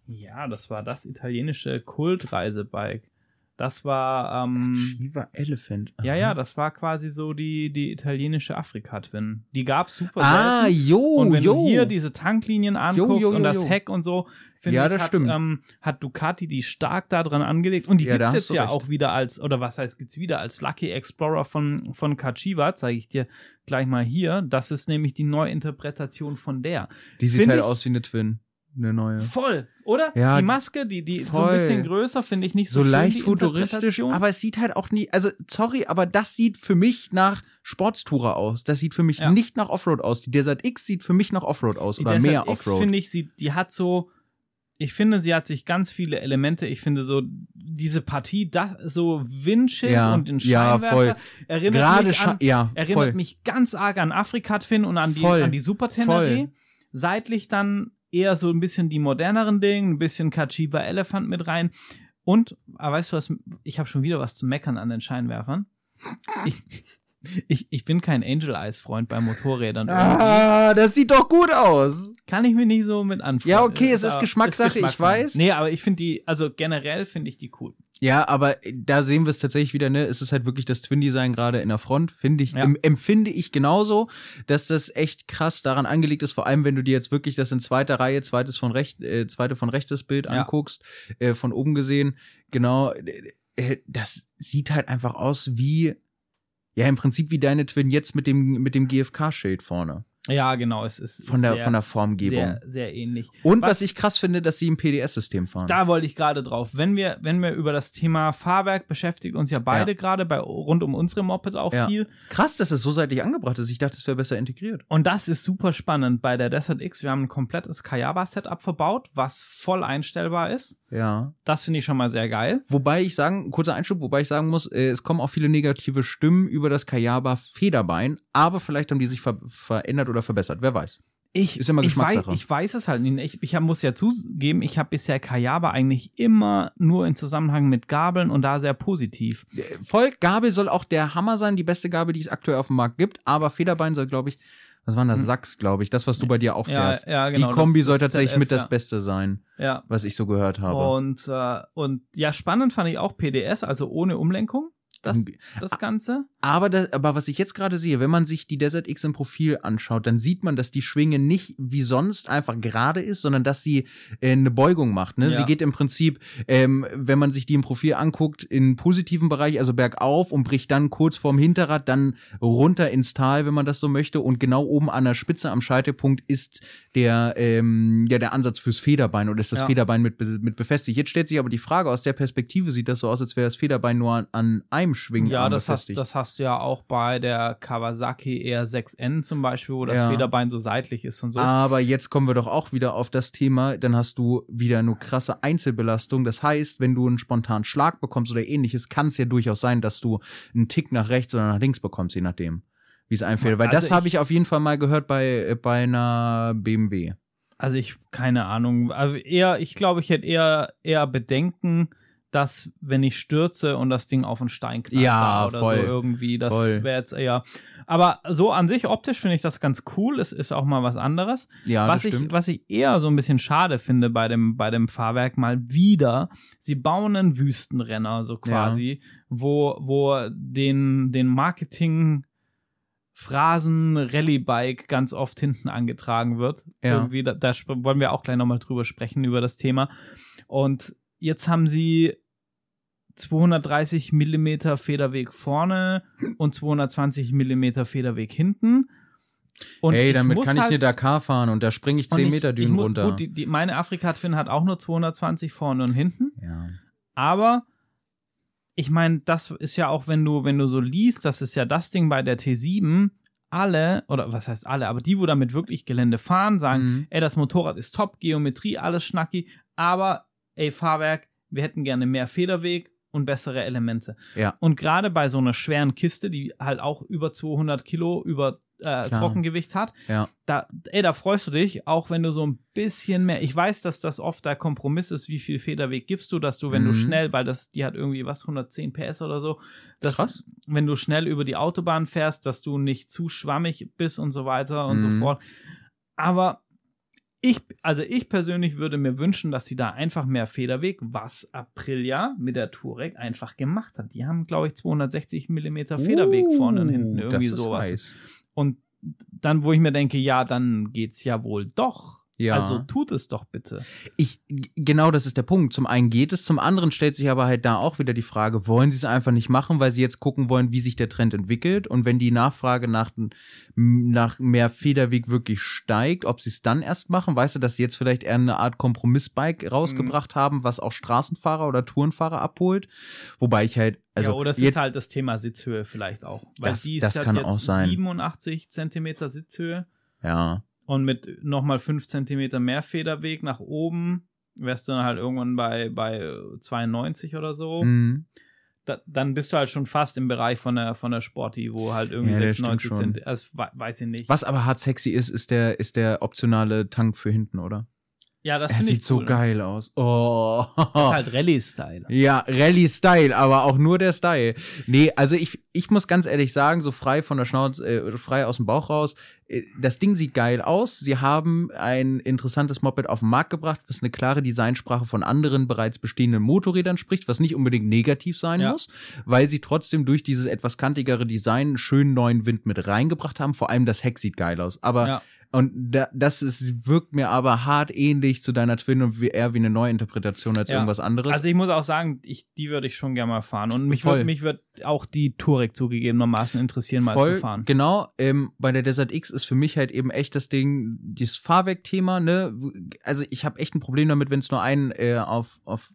Ja, das war das italienische Kultreisebike. Das war, ähm, Shiva Elephant. ja, aha. ja, das war quasi so die, die italienische Afrika-Twin. Die gab's super Ah, selten. jo, Und wenn jo. du hier diese Tanklinien anguckst jo, jo, und das. Heck und so, finde Ja, ich, das hat, stimmt. ähm, hat Ducati die stark da dran angelegt. Und die Ja, gibt's jetzt ja recht. auch wieder als, oder was heißt, gibt's wieder als Lucky Explorer von, von Kachiba, zeige ich dir gleich mal hier. Das ist nämlich die Neuinterpretation von der. Die sieht Find halt ich- aus wie eine Twin. Eine neue. Voll, oder? Ja, die Maske, die, die so ein voll. bisschen größer, finde ich nicht so, So schön, leicht futuristisch, aber es sieht halt auch nie, also sorry, aber das sieht für mich nach Sportstourer aus. Das sieht für mich Ja. nicht nach Offroad aus. Die Desert X sieht für mich nach Offroad aus Die oder Desert mehr X, Offroad. finde ich, sie, die hat so, ich finde, sie hat sich ganz viele Elemente. Ich finde so, diese Partie, da, so Windschild Ja, und den ja, Scheinwerfer voll. erinnert Gerade mich an, ja, erinnert voll. mich ganz arg an Afrika-Twin und an die, Voll. an die Super Voll. Tenere. Seitlich dann eher so ein bisschen die moderneren Dinge, ein bisschen Kachiba Elephant mit rein. Und, aber weißt du was, ich habe schon wieder was zu meckern an den Scheinwerfern. Ich, ich, ich bin kein Angel Eyes Freund bei Motorrädern. irgendwie. Ah, das sieht doch gut aus. Kann ich mir nicht so mit anfangen. Ja, okay, es ist aber- Geschmackssache, ich weiß. Nee, aber ich finde die, also generell finde ich die cool. Ja, aber da sehen wir es tatsächlich wieder, ne? Es ist halt wirklich das Twin-Design gerade in der Front, finde ich, Ja. em, empfinde ich genauso, dass das echt krass daran angelegt ist, vor allem wenn du dir jetzt wirklich das in zweiter Reihe, zweites von rechts, äh, zweite von rechts das Bild Ja. anguckst, äh, von oben gesehen, genau, äh, äh, das sieht halt einfach aus wie, ja, im Prinzip wie deine Twin jetzt mit dem, mit dem GFK-Schild vorne. Ja, genau, es ist Von der, sehr, von der Formgebung. sehr, sehr ähnlich. Und Was- was, ich krass finde, dass sie im PDS-System fahren. Da wollte ich gerade drauf. Wenn wir, wenn wir über das Thema Fahrwerk beschäftigt uns ja beide Ja. gerade bei rund um unsere Moped auch Ja. viel. Krass, dass es so seitlich angebracht ist. Ich dachte, es wäre besser integriert. Und das ist super spannend bei der Desert X. Wir haben ein komplettes Kayaba-Setup verbaut, was voll einstellbar ist. Ja. Das finde ich schon mal sehr geil. Wobei ich sagen, kurzer Einschub, wobei ich sagen muss, äh, es kommen auch viele negative Stimmen über das Kayaba Federbein, aber vielleicht haben die sich ver verändert oder verbessert, wer weiß. Ich, Ist immer ich, weiß, Geschmackssache. ich weiß es halt nicht. Ich, ich muss ja zugeben, ich habe bisher Kayaba eigentlich immer nur in Zusammenhang mit Gabeln und da sehr positiv. Äh, Voll, Gabel soll auch der Hammer sein, die beste Gabel, die es aktuell auf dem Markt gibt, aber Federbein soll, glaube ich, was war denn das? Sachs, glaube ich, das, was du bei dir auch Hm. Ja, fährst. ja, genau, die Kombi das- soll das tatsächlich ZF, mit das ja. Beste sein, Ja. was ich so gehört habe. Und, äh, und ja, spannend fand ich auch PDS, also ohne Umlenkung, das, Hm. das Ganze. Aber, das, aber was ich jetzt gerade sehe, wenn man sich die Desert X im Profil anschaut, dann sieht man, dass die Schwinge nicht wie sonst einfach gerade ist, sondern dass sie äh, eine Beugung macht. Ne? Ja. Sie geht im Prinzip, ähm, wenn man sich die im Profil anguckt, in positiven Bereich, also bergauf und bricht dann kurz vorm Hinterrad, dann runter ins Tal, wenn man das so möchte. Und genau oben an der Spitze am Scheitelpunkt ist der, ähm, ja, der Ansatz fürs Federbein oder ist das Ja. Federbein mit, mit befestigt. Jetzt stellt sich aber die Frage, aus der Perspektive sieht das so aus, als wäre das Federbein nur an, an einem Schwingen Ja, das hast, das hast du ja auch bei der Kawasaki R6N zum Beispiel, wo das Ja. Federbein so seitlich ist und so. Aber jetzt kommen wir doch auch wieder auf das Thema, dann hast du wieder eine krasse Einzelbelastung. Das heißt, wenn du einen spontanen Schlag bekommst oder ähnliches, kann es ja durchaus sein, dass du einen Tick nach rechts oder nach links bekommst, je nachdem, wie es einfällt. Weil Also das habe ich- ich auf jeden Fall mal gehört bei, äh, bei einer BMW. Also ich, keine Ahnung. Also eher, ich glaube, ich hätte eher, eher Bedenken, dass, wenn ich stürze und das Ding auf einen Stein knallt Ja, oder voll. so irgendwie, das wäre jetzt eher. Aber so an sich optisch finde ich das ganz cool. Es ist auch mal was anderes. Ja, was ich, stimmt. was ich eher so ein bisschen schade finde bei dem, bei dem Fahrwerk mal wieder, sie bauen einen Wüstenrenner, so quasi, wo, wo den, den Marketing, Phrasen Rallye-Bike ganz oft hinten angetragen wird. Ja. Irgendwie, da, da wollen wir auch gleich nochmal drüber sprechen, über das Thema. Und jetzt haben sie 230 Millimeter Federweg vorne und 220 Millimeter Federweg hinten. Und Ey, damit muss kann ich halt- eine Dakar fahren und da springe ich und 10 ich- Meter Dünen mu- runter. Gut, die, die, meine Afrika-Twin hat auch nur 220 vorne und hinten. ja. Aber ich meine, das ist ja auch, wenn du, wenn du so liest, das ist ja das Ding bei der T7, alle, oder was heißt alle, aber die, wo damit wirklich Gelände fahren, sagen, Mhm. ey, das Motorrad ist top, Geometrie, alles schnacki, aber ey, Fahrwerk, wir hätten gerne mehr Federweg und bessere Elemente. Ja. Und gerade bei so einer schweren Kiste, die halt auch über 200 Kilo über äh. Trockengewicht hat, Ja. da, ey, da freust du dich, auch wenn du so ein bisschen mehr, ich weiß, dass das oft der Kompromiss ist, wie viel Federweg gibst du, dass du, wenn du Mhm. schnell, weil das, die hat irgendwie was, 110 PS oder so, dass, Krass. wenn du schnell über die Autobahn fährst, dass du nicht zu schwammig bist und so weiter und so Mhm. fort. Aber ich, also ich persönlich würde mir wünschen, dass sie da einfach mehr Federweg, was Aprilia mit der Touareg einfach gemacht hat. Die haben, glaube ich, 260 Millimeter Federweg vorne und hinten, Uh, irgendwie sowas. heiß. Und dann, wo ich mir denke, ja, dann geht's ja wohl doch. Ja. Also tut es doch bitte. Ich, genau das ist der Punkt. Zum einen geht es, zum anderen stellt sich aber halt da auch wieder die Frage, wollen sie es einfach nicht machen, weil sie jetzt gucken wollen, wie sich der Trend entwickelt und wenn die Nachfrage nach, nach mehr Federweg wirklich steigt, ob sie es dann erst machen, weißt du, dass sie jetzt vielleicht eher eine Art Kompromissbike rausgebracht haben, was auch Straßenfahrer oder Tourenfahrer abholt, wobei ich halt, also ja, oder es ist halt das Thema Sitzhöhe vielleicht auch. Weil Das- die ist das halt kann jetzt auch sein. 87 Zentimeter Sitzhöhe ja, und mit nochmal 5 Zentimeter mehr Federweg nach oben wärst du dann halt irgendwann bei, bei 92 oder so. mhm. Da, dann bist du halt schon fast im Bereich von der, von der Sporty, wo halt irgendwie Ja, das stimmt 96 schon. Zentimeter, also, we- weiß ich nicht. was aber hart sexy ist, ist der, ist der optionale Tank für hinten, oder? Ja, das Er sieht ich so cool. geil aus. Oh. Das ist halt Rallye-Style. Ja, Rallye-Style, aber auch nur der Style. Nee, also ich, ich muss ganz ehrlich sagen, so frei von der Schnauze, äh, frei aus dem Bauch raus, äh, das Ding sieht geil aus. Sie haben ein interessantes Moped auf den Markt gebracht, was eine klare Designsprache von anderen bereits bestehenden Motorrädern spricht, was nicht unbedingt negativ sein Ja. muss, weil sie trotzdem durch dieses etwas kantigere Design einen schönen neuen Wind mit reingebracht haben. Vor allem das Heck sieht geil aus. Aber Ja. Und da, das ist, wirkt mir aber hart ähnlich zu deiner Twin und wie, eher wie eine Neuinterpretation als Ja. irgendwas anderes. Also ich muss auch sagen, ich, die würde ich schon gerne mal fahren. Und mich Voll. würde mich würd auch die Touareg zugegebenermaßen interessieren, mal Voll, zu fahren. genau. Ähm, bei der Desert X ist für mich halt eben echt das Ding, dieses Fahrwerkthema, ne? Also ich habe echt ein Problem damit, wenn es nur einen äh, auf, auf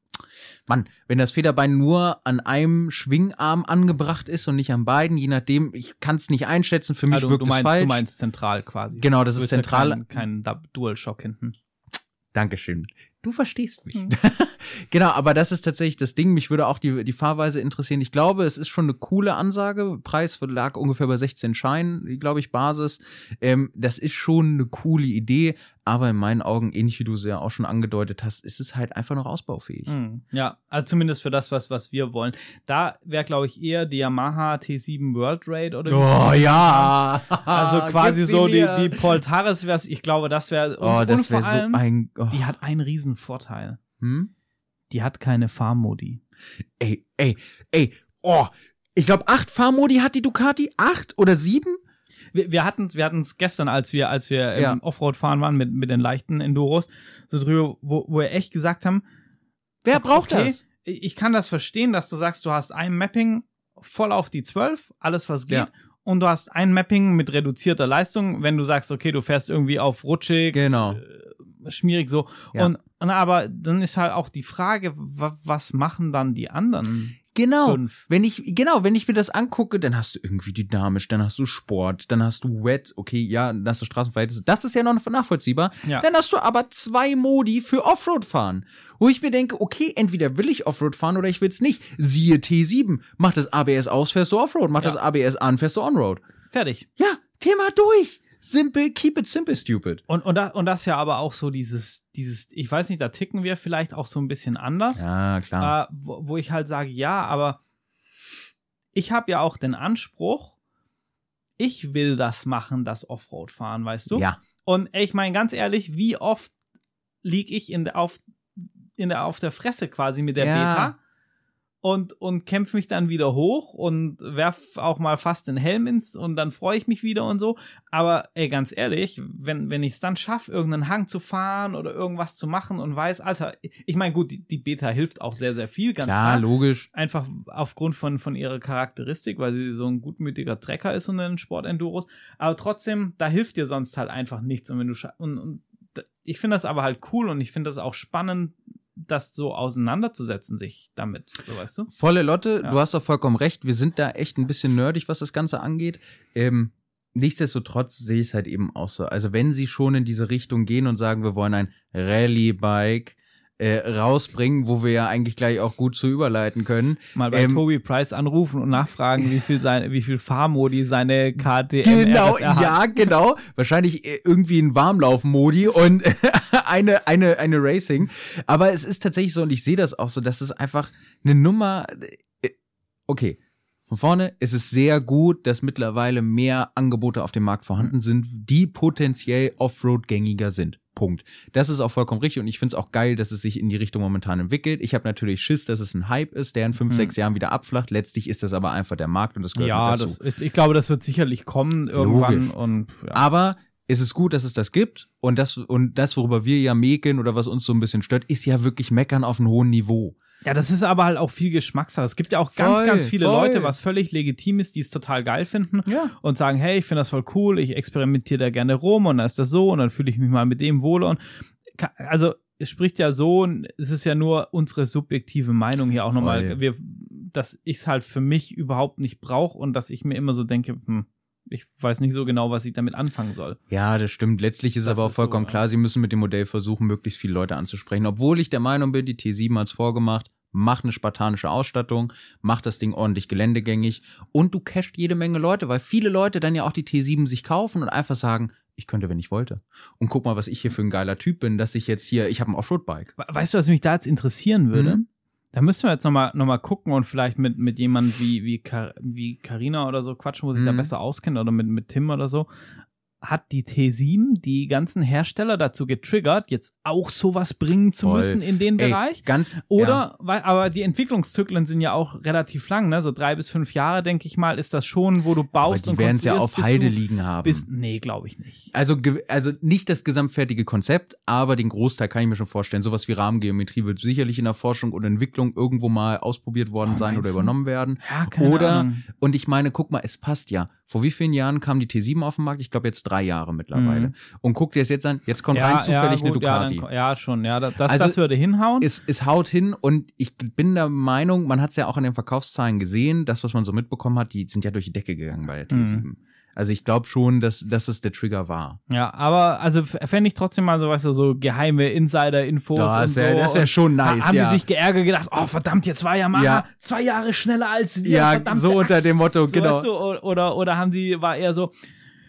Mann, wenn das Federbein nur an einem Schwingarm angebracht ist und nicht an beiden, je nachdem, ich kann es nicht einschätzen, für mich Ah, du, wirkt du, es meinst, falsch. du meinst zentral quasi. Genau, das Du ist bist ja zentral. Kein, kein DualShock hinten. Dankeschön. Du verstehst mich. Mhm. Genau, aber das ist tatsächlich das Ding. Mich würde auch die, die Fahrweise interessieren. Ich glaube, es ist schon eine coole Ansage. Preis lag ungefähr bei 16 Scheinen, glaube ich, Basis. Ähm, das ist schon eine coole Idee, aber in meinen Augen, ähnlich wie du es ja auch schon angedeutet hast, ist es halt einfach noch ausbaufähig. Mhm. Ja, also zumindest für das, was, was wir wollen. Da wäre, glaube ich, eher die Yamaha T7 World Raid oder Oh ja. Also (laughs) quasi so die, mir. die Poltaris wäre Ich glaube, das wäre. Oh, das wäre so ein. Oh. Die hat einen riesen Vorteil. Hm? Die hat keine Fahrmodi. Ey, ey, ey. Oh, ich glaube, acht Fahrmodi hat die Ducati. Acht oder sieben? wir, wir hatten wir hatten es gestern, als wir als wir Ja. im Offroad fahren waren mit mit den leichten Enduros, so drüber, wo, wo wir echt gesagt haben, Wer braucht okay, das? Ich kann das verstehen, dass du sagst, du hast ein Mapping voll auf die 12, alles was geht. Ja. Und du hast ein Mapping mit reduzierter Leistung, wenn du sagst, okay, du fährst irgendwie auf rutschig, Genau. schmierig so. Ja. Und, und aber dann ist halt auch die Frage, wa, was machen dann die anderen Genau. fünf? Wenn ich, genau, wenn ich mir das angucke, dann hast du irgendwie dynamisch, dann hast du Sport, dann hast du Wet, okay, ja, dann hast du Straßenverhältnisse. Das ist ja noch nachvollziehbar. Ja. Dann hast du aber zwei Modi für Offroad fahren. Wo ich mir denke, okay, entweder will ich Offroad fahren oder ich will's nicht. Siehe T7. Mach das ABS aus, fährst du Offroad. Mach Ja. das ABS an, fährst du Onroad. Fertig. Ja, Thema durch. Simple, keep it simple, stupid. Und, und, da, und das ja aber auch so dieses, dieses, ich weiß nicht, da ticken wir vielleicht auch so ein bisschen anders. Ja, klar. äh, wo, wo ich halt sage, ja, aber ich habe ja auch den Anspruch, ich will das machen, das Offroad fahren, weißt du? Ja. Und ich meine ganz ehrlich, wie oft lieg ich in der auf in der auf der Fresse quasi mit der Ja. Beta und, und kämpfe mich dann wieder hoch und werf auch mal fast den Helm ins und dann freue ich mich wieder und so. Aber ey, ganz ehrlich, wenn, wenn ich es dann schaffe, irgendeinen Hang zu fahren oder irgendwas zu machen und weiß, Alter, ich meine, gut, die, die Beta hilft auch sehr, sehr viel, ganz Klar, klar. logisch. Einfach aufgrund von, von ihrer Charakteristik, weil sie so ein gutmütiger Trecker ist und ein Sportenduros. Aber trotzdem, da hilft dir sonst halt einfach nichts. Und wenn du und, und ich finde das aber halt cool und ich finde das auch spannend, das so auseinanderzusetzen, sich damit, so weißt du? Volle Lotte, Ja. du hast doch vollkommen recht. Wir sind da echt ein bisschen nerdig, was das Ganze angeht. Ähm, nichtsdestotrotz sehe ich es halt eben auch so. Also wenn sie schon in diese Richtung gehen und sagen, wir wollen ein Rallye-Bike äh, rausbringen, wo wir ja eigentlich gleich auch gut zu überleiten können. Mal bei Ähm, Toby Price anrufen und nachfragen, wie viel seine, wie viel Fahrmodi seine KTM Genau, ja, genau. Wahrscheinlich äh, irgendwie ein Warmlauf-Modi und (laughs) eine, eine, eine Racing. Aber es ist tatsächlich so, und ich sehe das auch so, dass es einfach eine Nummer. äh, Okay. Von vorne ist es sehr gut, dass mittlerweile mehr Angebote auf dem Markt vorhanden sind, die potenziell Offroad-gängiger sind. Punkt. Das ist auch vollkommen richtig und ich finde es auch geil, dass es sich in die Richtung momentan entwickelt. Ich habe natürlich Schiss, dass es ein Hype ist, der in fünf, Mhm. sechs Jahren wieder abflacht. Letztlich ist das aber einfach der Markt und das gehört Ja, dazu. das, ich, glaube, das wird sicherlich kommen irgendwann Logisch. und ja. Aber es ist gut, dass es das gibt und das und das, worüber wir ja mäkeln oder was uns so ein bisschen stört, ist ja wirklich meckern auf einem hohen Niveau. Ja, das ist aber halt auch viel Geschmackssache. Es gibt ja auch ganz, Voll, ganz viele voll. Leute, was völlig legitim ist, die es total geil finden Ja. und sagen, hey, ich finde das voll cool, ich experimentiere da gerne rum und dann ist das so und dann fühle ich mich mal mit dem wohler und also es spricht ja so, es ist ja nur unsere subjektive Meinung hier auch nochmal, Voll. wir, dass ich es halt für mich überhaupt nicht brauche und dass ich mir immer so denke, hm, ich weiß nicht so genau, was ich damit anfangen soll. Ja, das stimmt. Letztlich ist Das aber auch ist so, vollkommen ja. klar, sie müssen mit dem Modell versuchen, möglichst viele Leute anzusprechen. Obwohl ich der Meinung bin, die T7 hat's vorgemacht, mach eine spartanische Ausstattung, mach das Ding ordentlich geländegängig und du casht jede Menge Leute, weil viele Leute dann ja auch die T7 sich kaufen und einfach sagen, ich könnte, wenn ich wollte. Und guck mal, was ich hier für ein geiler Typ bin, dass ich jetzt hier, ich habe ein Offroad-Bike. We- Weißt du, was mich da jetzt interessieren würde? Mhm. Da müssen wir jetzt nochmal noch mal gucken und vielleicht mit, mit jemandem wie, wie, Kar wie Carina oder so quatschen, wo sich da Mhm. besser auskennt oder mit, mit Tim oder so. Hat die T7 die ganzen Hersteller dazu getriggert, jetzt auch sowas bringen zu Voll. müssen in den Ey, Bereich? ganz Oder, ja. weil, aber die Entwicklungszyklen sind ja auch relativ lang, ne? So drei bis fünf Jahre, denke ich mal, ist das schon, wo du aber baust die und werden es ja auf Halde du- liegen haben. Bis, nee, glaube ich nicht. Also, also nicht das gesamtfertige Konzept, aber den Großteil kann ich mir schon vorstellen. Sowas wie Rahmengeometrie wird sicherlich in der Forschung oder Entwicklung irgendwo mal ausprobiert worden Oh, sein oder übernommen werden. Ja, keine Oder, Ahnung. und ich meine, guck mal, es passt ja. Vor wie vielen Jahren kam die T7 auf den Markt? Ich glaube jetzt drei Jahre mittlerweile. Mhm. Und guck dir das jetzt an, jetzt kommt rein zufällig eine gut, Ducati. Ja, dann, ja, schon, ja, das, Also, das würde hinhauen. es, es haut hin und ich bin der Meinung, man hat es ja auch an den Verkaufszahlen gesehen, das, was man so mitbekommen hat, die sind ja durch die Decke gegangen bei der Mhm. T7. Also ich glaube schon, dass, dass es der Trigger war. Ja, aber also fände ich trotzdem mal so, weißt du, so geheime Insider-Infos Ja, ist so. ja- das ist ja schon nice, ha- Haben ja. die sich geärgert gedacht, oh verdammt, jetzt war Yamaha Ja. zwei Jahre schneller als wir. Ja, verdammte so unter Axt. dem Motto, so, genau. Weißt du, oder, oder haben sie, war eher so,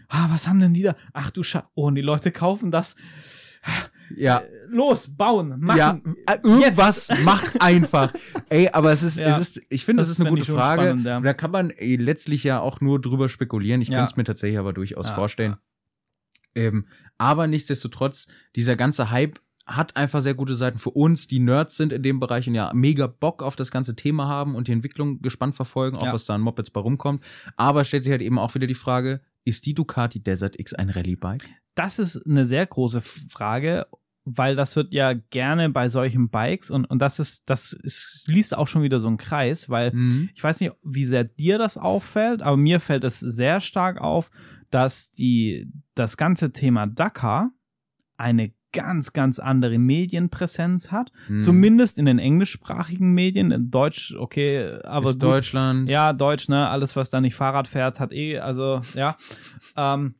ah, was haben denn die da? Ach du Scha oh, und die Leute kaufen das. Ja. Los, bauen, machen. Ja, äh, irgendwas (laughs) macht einfach. Ey, aber es ist, Ja. es ist, ich finde, Das das ist eine gute Frage. spannend, ja. Da kann man ey, letztlich ja auch nur drüber spekulieren. Ich Ja. könnte es mir tatsächlich aber durchaus vorstellen. Ähm, aber nichtsdestotrotz, dieser ganze Hype hat einfach sehr gute Seiten für uns, die Nerds sind in dem Bereich und ja mega Bock auf das ganze Thema haben und die Entwicklung gespannt verfolgen, auch was da an Mopeds bei rumkommt. Aber stellt sich halt eben auch wieder die Frage, ist die Ducati Desert X ein Rallye-Bike? Das ist eine sehr große Frage, weil das wird ja gerne bei solchen Bikes und, und das ist, das ist, schließt auch schon wieder so einen Kreis, weil Mhm. ich weiß nicht, wie sehr dir das auffällt, aber mir fällt es sehr stark auf, dass die, das ganze Thema Dakar eine ganz, ganz andere Medienpräsenz hat. Mhm. Zumindest in den englischsprachigen Medien. In Deutsch, okay, aber ist gut. Deutschland. Ja, Deutsch, ne? Alles, was da nicht Fahrrad fährt, hat eh, also, ja. Ähm,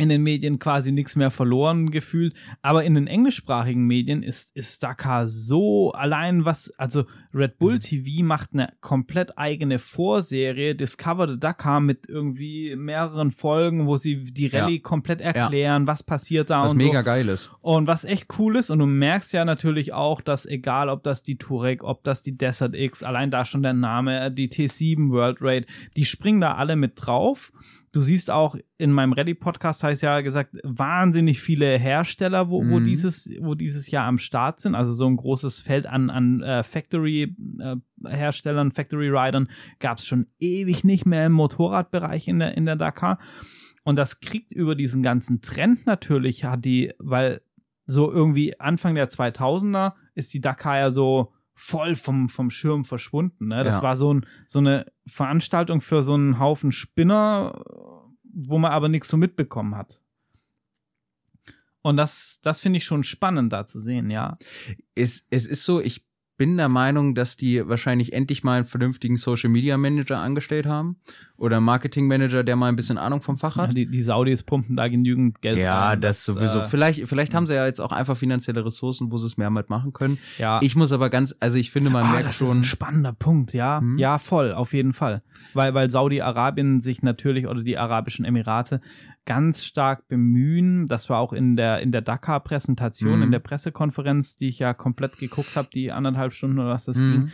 in den Medien quasi nichts mehr verloren gefühlt. Aber in den englischsprachigen Medien ist, ist Dakar so allein was, also Red Bull Mhm. TV macht eine komplett eigene Vorserie, Discover the Dakar mit irgendwie mehreren Folgen, wo sie die Ja. Rallye komplett erklären, was passiert da Was und mega so. geil ist. Und was echt cool ist, und du merkst ja natürlich auch, dass egal ob das die Touareg, ob das die Desert X, allein da schon der Name, die T7 World Raid, die springen da alle mit drauf. Du siehst auch in meinem Ready-Podcast heißt ja gesagt, wahnsinnig viele Hersteller, wo, wo Mhm. dieses, wo dieses Jahr am Start sind. Also so ein großes Feld an, an äh, Factory-Herstellern, Factory-Riders gab es schon ewig nicht mehr im Motorradbereich in der, in der Dakar. Und das kriegt über diesen ganzen Trend natürlich, hat die, weil so irgendwie Anfang der 2000er ist die Dakar ja so voll vom, vom Schirm verschwunden. Ne? Das Ja. war so, ein, so eine Veranstaltung für so einen Haufen Spinner, wo man aber nichts so mitbekommen hat. Und das, das finde ich schon spannend da zu sehen, ja. es, es ist so, ich bin der Meinung, dass die wahrscheinlich endlich mal einen vernünftigen Social Media Manager angestellt haben oder einen Marketing Manager, der mal ein bisschen Ahnung vom Fach hat. Die, die Saudis pumpen da genügend Geld Ja, rein, das sowieso. äh, vielleicht, vielleicht haben sie ja jetzt auch einfach finanzielle Ressourcen, wo sie es mehr mitmachen können. ja. Ich muss aber ganz, also ich finde, man ah, merkt das ist schon. ein spannender Punkt, ja. Hm? Ja, voll, auf jeden Fall. Weil, weil Saudi-Arabien sich natürlich oder die Arabischen Emirate ganz stark bemühen. Das war auch in der, in der Dakar-Präsentation, Mhm. in der Pressekonferenz, die ich ja komplett geguckt habe, die anderthalb Stunden oder was das ging, Mhm.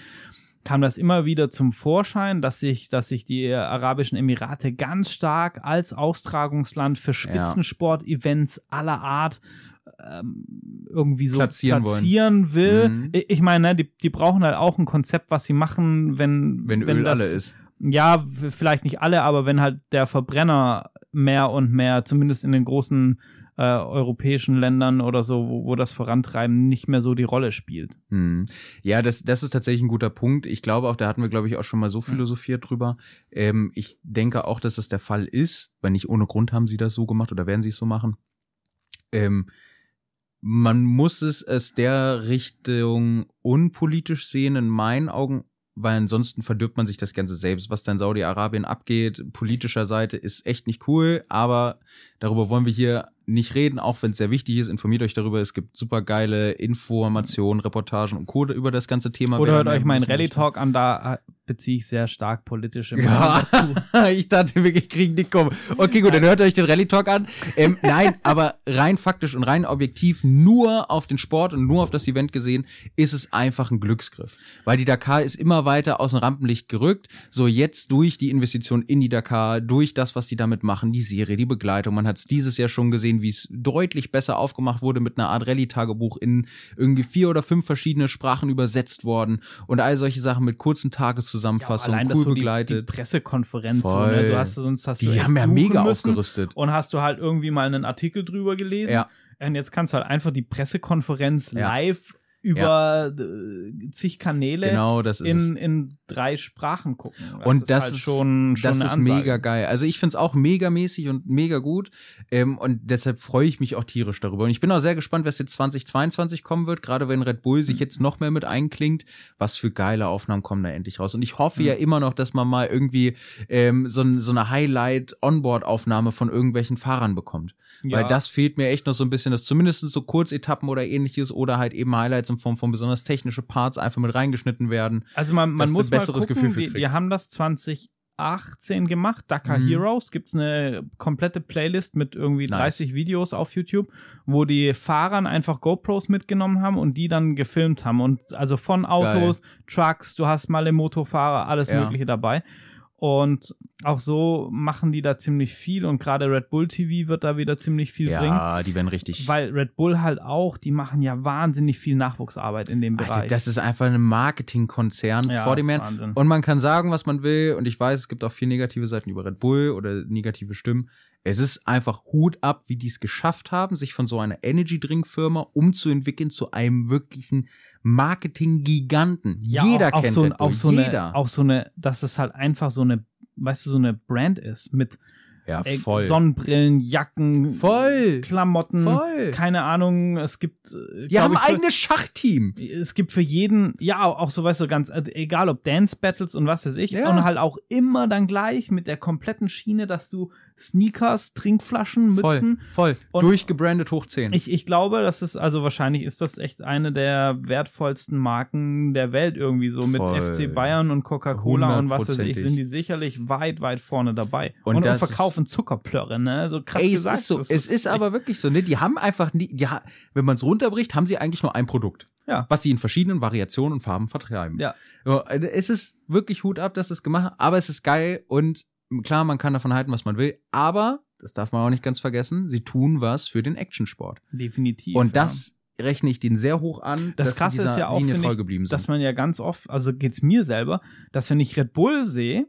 kam das immer wieder zum Vorschein, dass sich, dass sich die Arabischen Emirate ganz stark als Austragungsland für Spitzensport-Events aller Art ähm, irgendwie so Platzieren platzieren will. Mhm. Ich meine, ne, die, die brauchen halt auch ein Konzept, was sie machen, wenn, wenn Öl das, alle ist. Ja, vielleicht nicht alle, aber wenn halt der Verbrenner mehr und mehr, zumindest in den großen äh, europäischen Ländern oder so, wo, wo das Vorantreiben nicht mehr so die Rolle spielt. Hm. Ja, das, das ist tatsächlich ein guter Punkt. Ich glaube auch, da hatten wir, glaube ich, auch schon mal so philosophiert drüber. Ähm, ich denke auch, dass das der Fall ist, weil nicht ohne Grund haben sie das so gemacht oder werden sie es so machen. Ähm, man muss es aus der Richtung unpolitisch sehen, in meinen Augen, weil ansonsten verdirbt man sich das Ganze selbst. Was da in Saudi-Arabien abgeht, politischer Seite, ist echt nicht cool, aber darüber wollen wir hier nicht reden, auch wenn es sehr wichtig ist. Informiert euch darüber. Es gibt super geile Informationen, Reportagen und Code über das ganze Thema. Oder hört euch meinen Rally. Talk an, da äh, beziehe ich sehr stark politische Meinung Ja, (laughs) dazu. ich dachte wirklich, ich kriege nicht kommen. Okay, gut, dann hört euch den Rally Talk an. Ähm, (laughs) nein, aber rein faktisch und rein objektiv nur auf den Sport und nur auf das Event gesehen, ist es einfach ein Glücksgriff. Weil die Dakar ist immer weiter aus dem Rampenlicht gerückt. So jetzt durch die Investition in die Dakar, durch das, was die damit machen, die Serie, die Begleitung. Man hat es dieses Jahr schon gesehen, wie es deutlich besser aufgemacht wurde mit einer Art Rallye-Tagebuch in irgendwie vier oder fünf verschiedene Sprachen übersetzt worden und all solche Sachen mit kurzen Tageszusammenfassungen, Allein, dass cool so die, die begleitet. Pressekonferenz, Voll. ne? du hast sonst hast du Die echt haben ja mega aufgerüstet. Und hast du halt irgendwie mal einen Artikel drüber gelesen. Ja. Und jetzt kannst du halt einfach die Pressekonferenz Ja. live über äh, zig Kanäle Genau, das ist es. in, in drei Sprachen gucken. und das halt ist schon, schon das ist mega geil. Also ich find's auch megamäßig und mega gut. Ähm, und deshalb freue ich mich auch tierisch darüber. Und ich bin auch sehr gespannt, was jetzt 2022 kommen wird, gerade wenn Red Bull sich jetzt noch mehr mit einklingt. Was für geile Aufnahmen kommen da endlich raus. Und ich hoffe ja immer noch, dass man mal irgendwie ähm, so, so eine Highlight-Onboard-Aufnahme von irgendwelchen Fahrern bekommt. Ja. Weil das fehlt mir echt noch so ein bisschen, dass zumindest so Kurzetappen oder ähnliches oder halt eben Highlights in Form von besonders technische Parts einfach mit reingeschnitten werden. Also man, man muss ein mal besseres gucken, Gefühl für wir, haben das 2018 gemacht, Dakar Mhm. Heroes, gibt's eine komplette Playlist mit irgendwie Nice. 30 Videos auf YouTube, wo die Fahrern einfach GoPros mitgenommen haben und die dann gefilmt haben. Und also von Autos, Trucks, du hast mal im Motofahrer, alles Ja. Mögliche dabei. Und auch so machen die da ziemlich viel und gerade Red Bull TV wird da wieder ziemlich viel bringen. Ja, die werden richtig. Weil Red Bull halt auch, die machen ja wahnsinnig viel Nachwuchsarbeit in dem Bereich. Alter, das ist einfach ein Marketingkonzern Ja, vor dem Herrn. Wahnsinn. Und man kann sagen, was man will. Und ich weiß, es gibt auch viel negative Seiten über Red Bull oder negative Stimmen. Es ist einfach Hut ab, wie die es geschafft haben, sich von so einer Energy Drink Firma umzuentwickeln zu einem wirklichen Marketing-Giganten. Ja, Jeder auch, auch kennt so, Red Bull. auch so Jeder. Eine, auch so eine, dass es halt einfach so eine, weißt du, so eine Brand ist mit ja, ey, voll. Sonnenbrillen, Jacken, voll. Klamotten, Voll. keine Ahnung, es gibt äh, Die glaub haben ein eigenes Schachteam. es gibt für jeden, ja, auch so, weißt du, ganz, äh, egal ob Dance Battles und was weiß ich, Ja. und halt auch immer dann gleich mit der kompletten Schiene, dass du Sneakers, Trinkflaschen, Mützen, Voll, voll. Und- Durchgebrandet hoch 10. Ich, ich glaube, das ist, also wahrscheinlich ist das echt eine der wertvollsten Marken der Welt irgendwie so. Mit Voll. FC Bayern und Coca-Cola und was weiß ich, sind die sicherlich weit, weit vorne dabei. Und Und, und, das verkaufen Zuckerplörre, ne? So krass Ey, es gesagt. ist so. das Es ist echt- aber wirklich so, ne? Die haben einfach nie, die, wenn man es runterbricht, haben sie eigentlich nur ein Produkt. Ja. Was sie in verschiedenen Variationen und Farben vertreiben. Ja. Äh, es ist wirklich Hut ab, dass es gemacht haben, aber es ist geil und klar, man kann davon halten, was man will, aber, das darf man auch nicht ganz vergessen, sie tun was für den Actionsport. Definitiv. Und ja. das rechne ich denen sehr hoch an, Das dass Krasse ist ja auch, Linie treu ich, geblieben sind. dass man ja ganz oft, also geht's mir selber, dass wenn ich Red Bull sehe,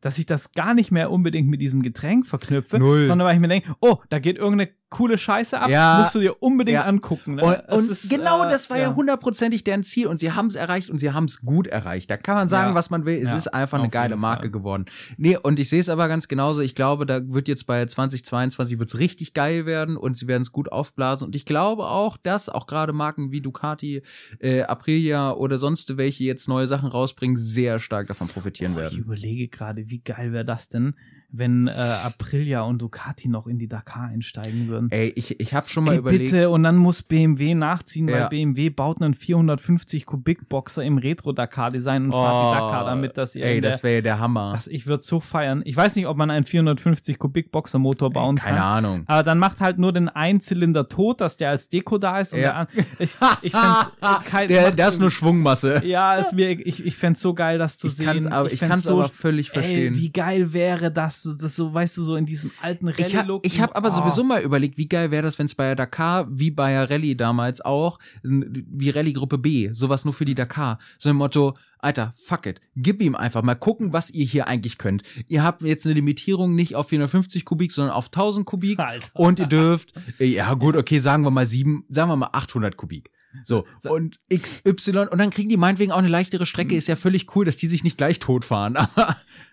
dass ich das gar nicht mehr unbedingt mit diesem Getränk verknüpfe, Null. sondern weil ich mir denke, oh, da geht irgendeine coole Scheiße ab, Ja. musst du dir unbedingt Ja. angucken. Ne? Und, und ist, genau äh, das war ja hundertprozentig deren Ziel und sie haben es erreicht und sie haben es gut erreicht. Da kann man sagen, Ja. was man will. Es ist einfach eine geile Marke Fall. geworden. Nee, und ich sehe es aber ganz genauso. Ich glaube, da wird jetzt bei 2022 wird's richtig geil werden und sie werden es gut aufblasen. Und ich glaube auch, dass auch gerade Marken wie Ducati, äh, Aprilia oder sonst welche jetzt neue Sachen rausbringen, sehr stark davon profitieren ich werden. überlege gerade, wie geil wäre das denn, wenn äh, Aprilia und Ducati noch in die Dakar einsteigen würden. Ey, ich, ich habe schon mal Ey, überlegt. bitte, und dann muss BMW nachziehen, weil Ja. BMW baut einen 450 Kubik Boxer im Retro-Dakar-Design und fahrt die Dakar damit, dass ihr Oh, Ey, der- das wäre ja der Hammer. Das, ich würde so feiern. Ich weiß nicht, ob man einen 450 Kubik Boxer Motor bauen Keine kann. Ahnung. Aber dann macht halt nur den Einzylinder tot, dass der als Deko da ist. Und Ja. der ich ich fänd's kein, der, das ist nur Schwungmasse. ja, ist mir, ich, ich fänd's so geil, das zu Ich sehen. kann's aber, ich fänd's kann's aber völlig verstehen. Ey, wie geil wäre das, das so, weißt du, so in diesem alten Ich habe Rallye-Look. ich hab aber Oh. sowieso mal überlegt, wie geil wäre das, wenn es bei der Dakar, wie bei der Rallye damals auch, wie Rallye Gruppe B, sowas nur für die Dakar. So im Motto, Alter, fuck it, gib ihm einfach mal gucken, was ihr hier eigentlich könnt. Ihr habt jetzt eine Limitierung nicht auf 450 Kubik, sondern auf 1000 Kubik (laughs) Alter. und ihr dürft, ja gut, okay, sagen wir mal sieben, sagen wir mal 800 Kubik. So, und XY, und dann kriegen die meinetwegen auch eine leichtere Strecke, ist ja völlig cool, dass die sich nicht gleich totfahren. (laughs)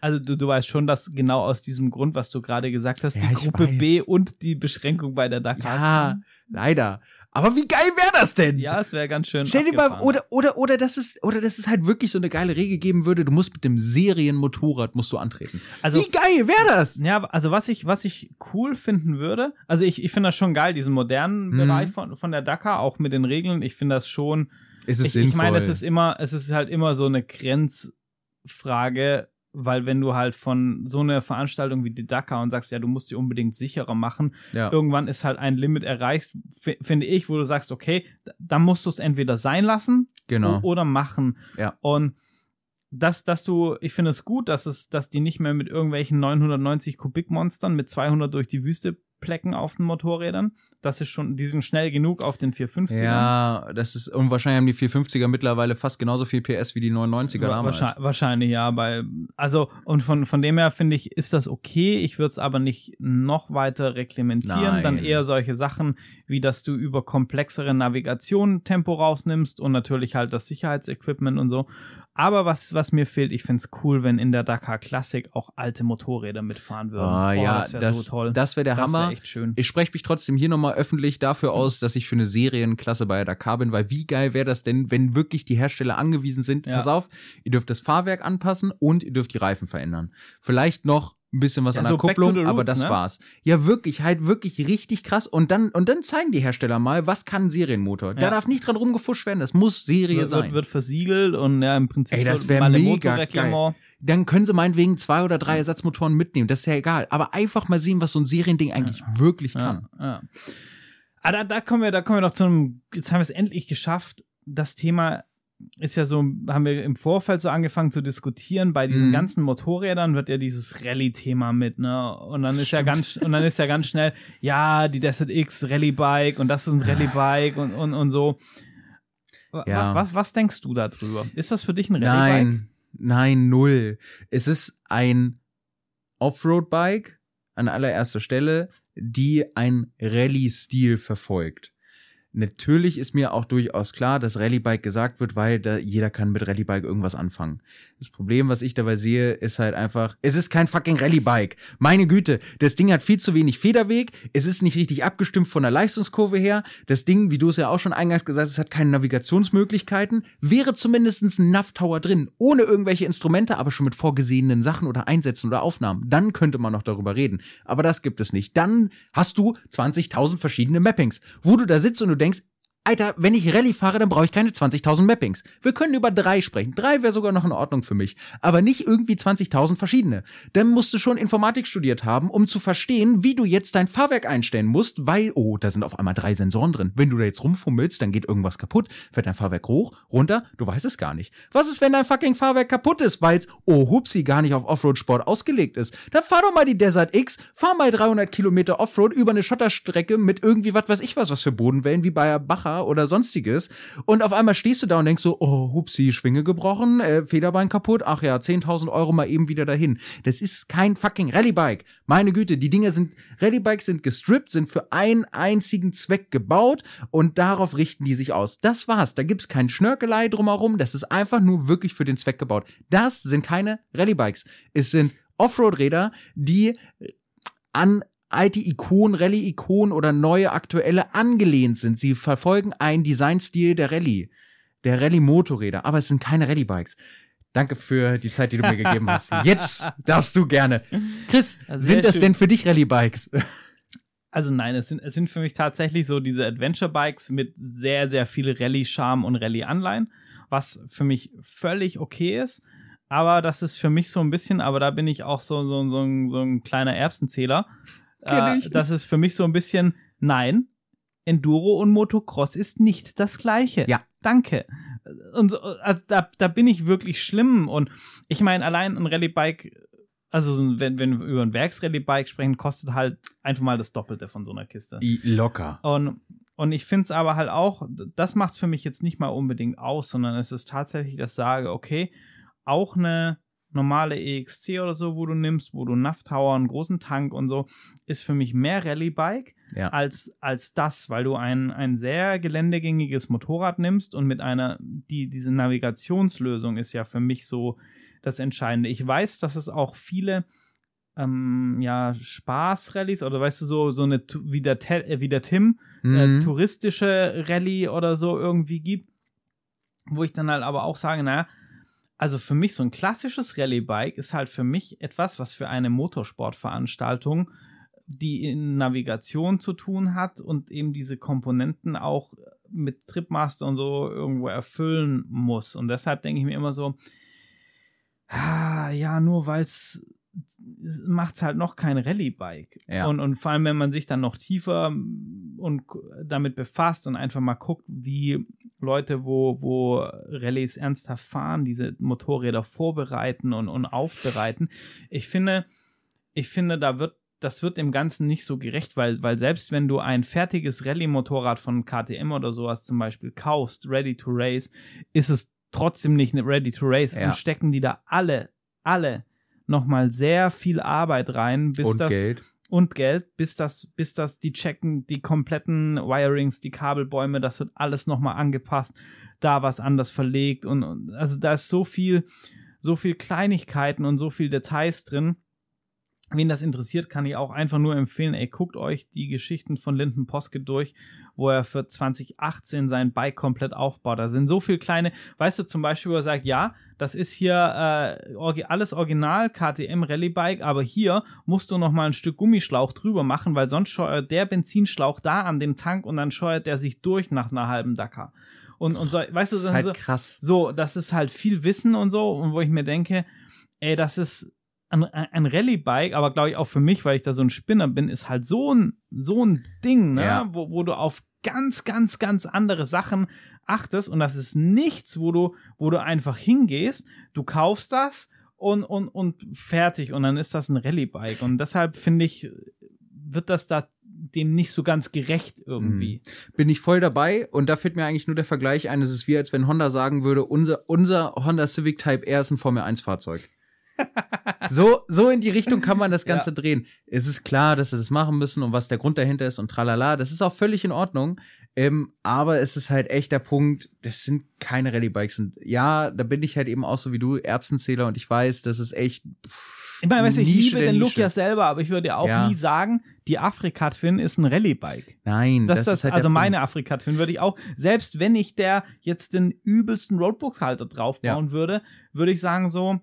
Also du, du weißt schon, dass genau aus diesem Grund, was du gerade gesagt hast, Ja, die Gruppe weiß. B und die Beschränkung bei der Dakar. ja, leider. Aber wie geil wäre das denn? Ja, es wäre ganz schön. Stell dir mal, oder, oder, oder, dass es, oder, dass es halt wirklich so eine geile Regel geben würde, du musst mit dem Serienmotorrad musst du antreten. Also- Wie geil wäre das? Ja, also was ich, was ich cool finden würde, also ich, ich finde das schon geil, diesen modernen Mhm. Bereich von, von der Dakar, auch mit den Regeln. Ich finde das schon, Es ist ich, sinnvoll. ich meine, es ist immer, es ist halt immer so eine Grenzfrage, weil wenn du halt von so einer Veranstaltung wie die Dakar und sagst, ja, du musst sie unbedingt sicherer machen, ja. irgendwann ist halt ein Limit erreicht, fi- finde ich, wo du sagst, okay, dann musst du es entweder sein lassen Genau. oder machen. Ja. Und dass, dass du, ich finde es gut, dass es, dass die nicht mehr mit irgendwelchen 990 Kubikmonstern mit 200 durch die Wüste plecken auf den Motorrädern. Das ist schon, die sind schnell genug auf den 450ern. Ja, das ist, und wahrscheinlich haben die 450er mittlerweile fast genauso viel PS wie die 990er damals. Wahrscheinlich, wahrscheinlich ja, weil also und von von dem her finde ich ist das okay. Ich würde es aber nicht noch weiter reglementieren. Nein. Dann eher solche Sachen wie dass du über komplexere Navigation Tempo rausnimmst und natürlich halt das Sicherheitsequipment und so. Aber was was mir fehlt, ich finde es cool, wenn in der Dakar Classic auch alte Motorräder mitfahren würden. Ah, Oh, ja, das wäre so toll. das wäre der Das wär Hammer. echt schön. Ich spreche mich trotzdem hier nochmal öffentlich dafür aus, dass ich für eine Serienklasse bei der Dakar bin, weil wie geil wäre das denn, wenn wirklich die Hersteller angewiesen sind, Ja. pass auf, ihr dürft das Fahrwerk anpassen und ihr dürft die Reifen verändern. Vielleicht noch ein bisschen was Ja, an so der to Kupplung, the aber roots, das ne? war's. Ja, wirklich, halt wirklich richtig krass. Und dann, und dann zeigen die Hersteller mal, was kann ein Serienmotor. Da Ja. darf nicht dran rumgefuscht werden, das muss Serie wird, sein. wird, wird versiegelt und ja im Prinzip Ey, das so wär mal ein mega Motorreglement. dann können sie meinetwegen zwei oder drei Ersatzmotoren mitnehmen, das ist ja egal. Aber einfach mal sehen, was so ein Seriending eigentlich wirklich kann. Ja, ja. Ah, da, da kommen wir, da kommen wir doch zu einem, jetzt haben wir es endlich geschafft. Das Thema ist ja so, haben wir im Vorfeld so angefangen zu diskutieren. Bei diesen Mhm. ganzen Motorrädern wird ja dieses Rallye-Thema mit, ne? Und dann ist ja ganz, und dann ist ja ganz schnell, ja, die Desert X Rallye-Bike und das ist ein Rallye-Bike und, und, und so. Ja. Was, was, was denkst du darüber? Ist das für dich ein Rallye-Bike? Nein, nein, null. Es ist ein Offroad-Bike an allererster Stelle, die ein Rallye-Stil verfolgt. Natürlich ist mir auch durchaus klar, dass Rallye-Bike gesagt wird, weil da jeder kann mit Rallye-Bike irgendwas anfangen. Das Problem, was ich dabei sehe, ist halt einfach, es ist kein fucking Rallye-Bike. Meine Güte, das Ding hat viel zu wenig Federweg, es ist nicht richtig abgestimmt von der Leistungskurve her. Das Ding, wie du es ja auch schon eingangs gesagt hast, hat keine Navigationsmöglichkeiten. Wäre zumindest ein Nav-Tower drin, ohne irgendwelche Instrumente, aber schon mit vorgesehenen Sachen oder Einsätzen oder Aufnahmen. Dann könnte man noch darüber reden. Aber das gibt es nicht. Dann hast du 20.000 verschiedene Mappings, wo du da sitzt und du denkst, Alter, wenn ich Rallye fahre, dann brauche ich keine 20.000 Mappings. Wir können über drei sprechen. Drei wäre sogar noch in Ordnung für mich. Aber nicht irgendwie 20.000 verschiedene. Dann musst du schon Informatik studiert haben, um zu verstehen, wie du jetzt dein Fahrwerk einstellen musst, weil, oh, da sind auf einmal drei Sensoren drin. Wenn du da jetzt rumfummelst, dann geht irgendwas kaputt, fährt dein Fahrwerk hoch, runter, du weißt es gar nicht. Was ist, wenn dein fucking Fahrwerk kaputt ist, weil's, oh, hupsi, gar nicht auf Offroad-Sport ausgelegt ist? Dann fahr doch mal die Desert X, fahr mal 300 Kilometer Offroad über eine Schotterstrecke mit irgendwie was weiß ich was, was für Bodenwellen, wie bei Bacher oder sonstiges. Und auf einmal stehst du da und denkst so, oh, hupsi, Schwinge gebrochen, äh, Federbein kaputt, ach ja, 10.000 Euro mal eben wieder dahin. Das ist kein fucking Rallye-Bike. Meine Güte, die Dinger sind, Rallye-Bikes sind gestrippt, sind für einen einzigen Zweck gebaut und darauf richten die sich aus. Das war's. Da gibt's kein Schnörkelei drumherum. Das ist einfach nur wirklich für den Zweck gebaut. Das sind keine Rallye-Bikes. Es sind Offroad-Räder, die an alte Ikonen, Rallye-Ikonen oder neue aktuelle angelehnt sind. Sie verfolgen einen Designstil der Rallye, der Rallye-Motorräder, aber es sind keine Rallye-Bikes. Danke für die Zeit, die du mir gegeben hast. (laughs) Jetzt darfst du gerne. Chris, Sehr sind das schön. denn für dich Rallye-Bikes? Also nein, es sind, es sind für mich tatsächlich so diese Adventure-Bikes mit sehr, sehr viel Rallye-Charme und Rallye-Anleihen, was für mich völlig okay ist. Aber das ist für mich so ein bisschen, aber da bin ich auch so, so, so, ein, so ein kleiner Erbsenzähler. Äh, das ist für mich so ein bisschen, nein, Enduro und Motocross ist nicht das gleiche. Ja. Danke. Und so, also da, da bin ich wirklich schlimm. Und ich meine, allein ein Rallye-Bike, also so ein- wenn, wenn wir über ein Werks-Rallye-Bike sprechen, kostet halt einfach mal das Doppelte von so einer Kiste. Locker. Und, und ich finde es aber halt auch, das macht es für mich jetzt nicht mal unbedingt aus, sondern es ist tatsächlich, dass ich sage, okay, auch eine normale EXC oder so, wo du nimmst, wo du Nafthauer, einen großen Tank und so, ist für mich mehr Rallye-Bike Ja. als, als das, weil du ein, ein sehr geländegängiges Motorrad nimmst und mit einer, die, diese Navigationslösung ist ja für mich so das Entscheidende. Ich weiß, dass es auch viele ähm, ja, Spaß-Rallyes oder weißt du, so, so eine, wie der, äh, wie der Tim, äh, Mhm. touristische Rallye oder so irgendwie gibt, wo ich dann halt aber auch sage, naja, also für mich so ein klassisches Rallye-Bike ist halt für mich etwas, was für eine Motorsportveranstaltung, die in Navigation zu tun hat und eben diese Komponenten auch mit Tripmaster und so irgendwo erfüllen muss. Und deshalb denke ich mir immer so, ah, ja, nur weil es macht es halt noch kein Rallye-Bike. Ja. Und, und vor allem, wenn man sich dann noch tiefer und damit befasst und einfach mal guckt, wie Leute, wo, wo Rallyes ernsthaft fahren, diese Motorräder vorbereiten und, und aufbereiten. Ich finde, ich finde, da wird, das wird dem Ganzen nicht so gerecht, weil, weil selbst wenn du ein fertiges Rallye-Motorrad von KTM oder sowas zum Beispiel kaufst, ready to race, ist es trotzdem nicht ready to race Ja. und stecken die da alle, alle nochmal sehr viel Arbeit rein, bis Und das Geld. Und Geld, bis das, bis das, die checken, die kompletten Wirings, die Kabelbäume, das wird alles nochmal angepasst, da was anders verlegt und, und also da ist so viel, so viel Kleinigkeiten und so viel Details drin. Wen das interessiert, kann ich auch einfach nur empfehlen, ey, guckt euch die Geschichten von Linden Poske durch, wo er für 2018 sein Bike komplett aufbaut. Da sind so viel kleine, weißt du, zum Beispiel, wo er sagt, ja, das ist hier äh, alles original KTM Rallye Bike, aber hier musst du noch mal ein Stück Gummischlauch drüber machen, weil sonst scheuert der Benzinschlauch da an dem Tank und dann scheuert der sich durch nach einer halben Dakar. Und, und so, weißt du, Das ist halt so, krass. so, das ist halt viel Wissen und so, und wo ich mir denke, ey, das ist ein, ein Rallye-Bike, aber glaube ich auch für mich, weil ich da so ein Spinner bin, ist halt so ein, so ein Ding, ne? Ja. wo, wo du auf ganz, ganz, ganz andere Sachen achtest und das ist nichts, wo du, wo du einfach hingehst, du kaufst das und, und, und fertig und dann ist das ein Rallye-Bike und deshalb finde ich, wird das da dem nicht so ganz gerecht irgendwie. bin ich voll dabei und da fällt mir eigentlich nur der Vergleich ein, es ist wie als wenn Honda sagen würde, unser, unser Honda Civic Type R ist ein Formel 1 Fahrzeug. So, so in die Richtung kann man das Ganze drehen. Es ist klar, dass sie das machen müssen und was der Grund dahinter ist und tralala, das ist auch völlig in Ordnung. Ähm, aber es ist halt echt der Punkt, das sind keine Rallye-Bikes. Und ja, da bin ich halt eben auch so wie du, Erbsenzähler und ich weiß, das ist echt. Pff, Ich meine, weißt ich Nische liebe den Look ja selber, aber ich würde ja auch Ja. nie sagen, die Afrika Twin ist ein Rallye-Bike. Nein, Das, das, das, ist halt also meine Afrika Twin würde ich auch, selbst wenn ich der jetzt den übelsten Roadbook-Halter draufbauen würde, würde ich sagen so,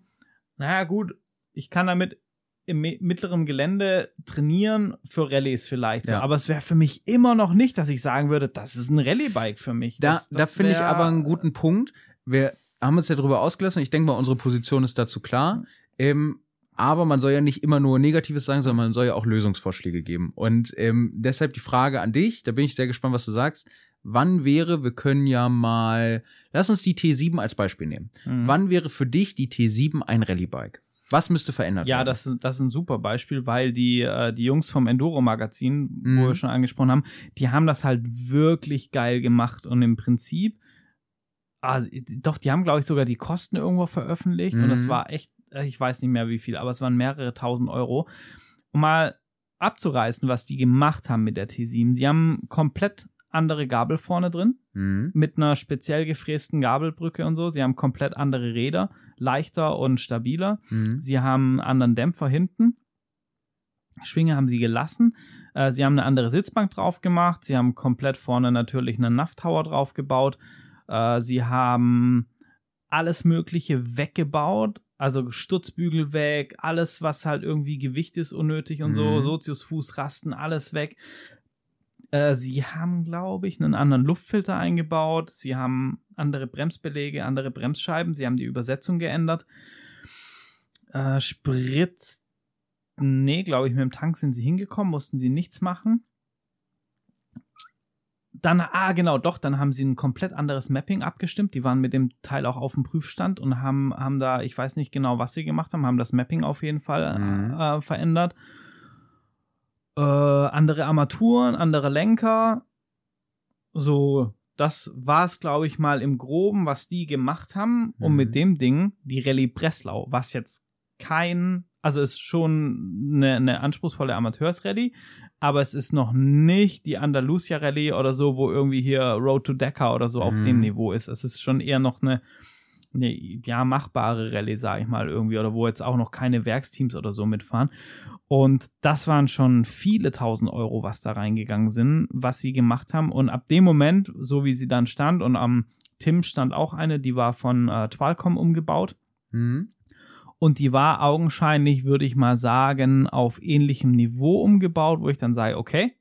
naja gut, ich kann damit im mi- mittleren Gelände trainieren für Rallyes vielleicht. So. Ja. Aber es wäre für mich immer noch nicht, dass ich sagen würde, das ist ein Rallye-Bike für mich. Da, das, da das finde ich aber einen guten Punkt. Wir haben uns ja darüber ausgelassen. Ich denke mal, unsere Position ist dazu klar. Ähm, aber man soll ja nicht immer nur Negatives sagen, sondern man soll ja auch Lösungsvorschläge geben. Und ähm, deshalb die Frage an dich, da bin ich sehr gespannt, was du sagst. Wann wäre, wir können ja mal, lass uns die T7 als Beispiel nehmen. Mhm. Wann wäre für dich die T7 ein Rallye-Bike? Was müsste verändert Ja, werden? das ist, das ist ein super Beispiel, weil die, äh, die Jungs vom Enduro-Magazin, Mhm. wo wir schon angesprochen haben, die haben das halt wirklich geil gemacht und im Prinzip, ah, doch, die haben, glaube ich, sogar die Kosten irgendwo veröffentlicht und Mhm. das war echt, äh, ich weiß nicht mehr wie viel, aber es waren mehrere tausend Euro. Um mal abzureißen, was die gemacht haben mit der T7. Sie haben komplett andere Gabel vorne drin Mhm. mit einer speziell gefrästen Gabelbrücke und so. Sie haben komplett andere Räder, leichter und stabiler. Mhm. Sie haben einen anderen Dämpfer hinten. Schwinge haben sie gelassen. Äh, sie haben eine andere Sitzbank drauf gemacht. Sie haben komplett vorne natürlich einen NAV Tower drauf gebaut. Äh, sie haben alles Mögliche weggebaut. Also Stutzbügel weg, alles, was halt irgendwie Gewicht ist, unnötig und so, Mhm. Soziusfußrasten, alles weg. Äh, sie haben, glaube ich, einen anderen Luftfilter eingebaut. Sie haben andere Bremsbeläge, andere Bremsscheiben. Sie haben die Übersetzung geändert. Äh, Sprit, nee, glaube ich, mit dem Tank sind sie hingekommen, mussten sie nichts machen. Dann, ah, genau, doch, dann haben sie ein komplett anderes Mapping abgestimmt. Die waren mit dem Teil auch auf dem Prüfstand und haben, haben da, ich weiß nicht genau, was sie gemacht haben, haben das Mapping auf jeden Fall Mhm. äh, verändert. Äh, andere Armaturen, andere Lenker. So, das war es, glaube ich, mal im Groben, was die gemacht haben, Mhm. mit dem Ding die Rallye Breslau, was jetzt kein, also ist schon eine, eine anspruchsvolle Amateursrallye, aber es ist noch nicht die Andalusia Rallye oder so, wo irgendwie hier Road to Dakar oder so auf Mhm. dem Niveau ist. Es ist schon eher noch eine, eine ja, machbare Rallye, sage ich mal irgendwie, oder wo jetzt auch noch keine Werksteams oder so mitfahren. Und das waren schon viele tausend Euro, was da reingegangen sind, was sie gemacht haben. Und ab dem Moment, so wie sie dann stand, und am Tim stand auch eine, die war von äh, Twalcom umgebaut. Mhm. Und die war augenscheinlich, würde ich mal sagen, auf ähnlichem Niveau umgebaut, wo ich dann sage, okay,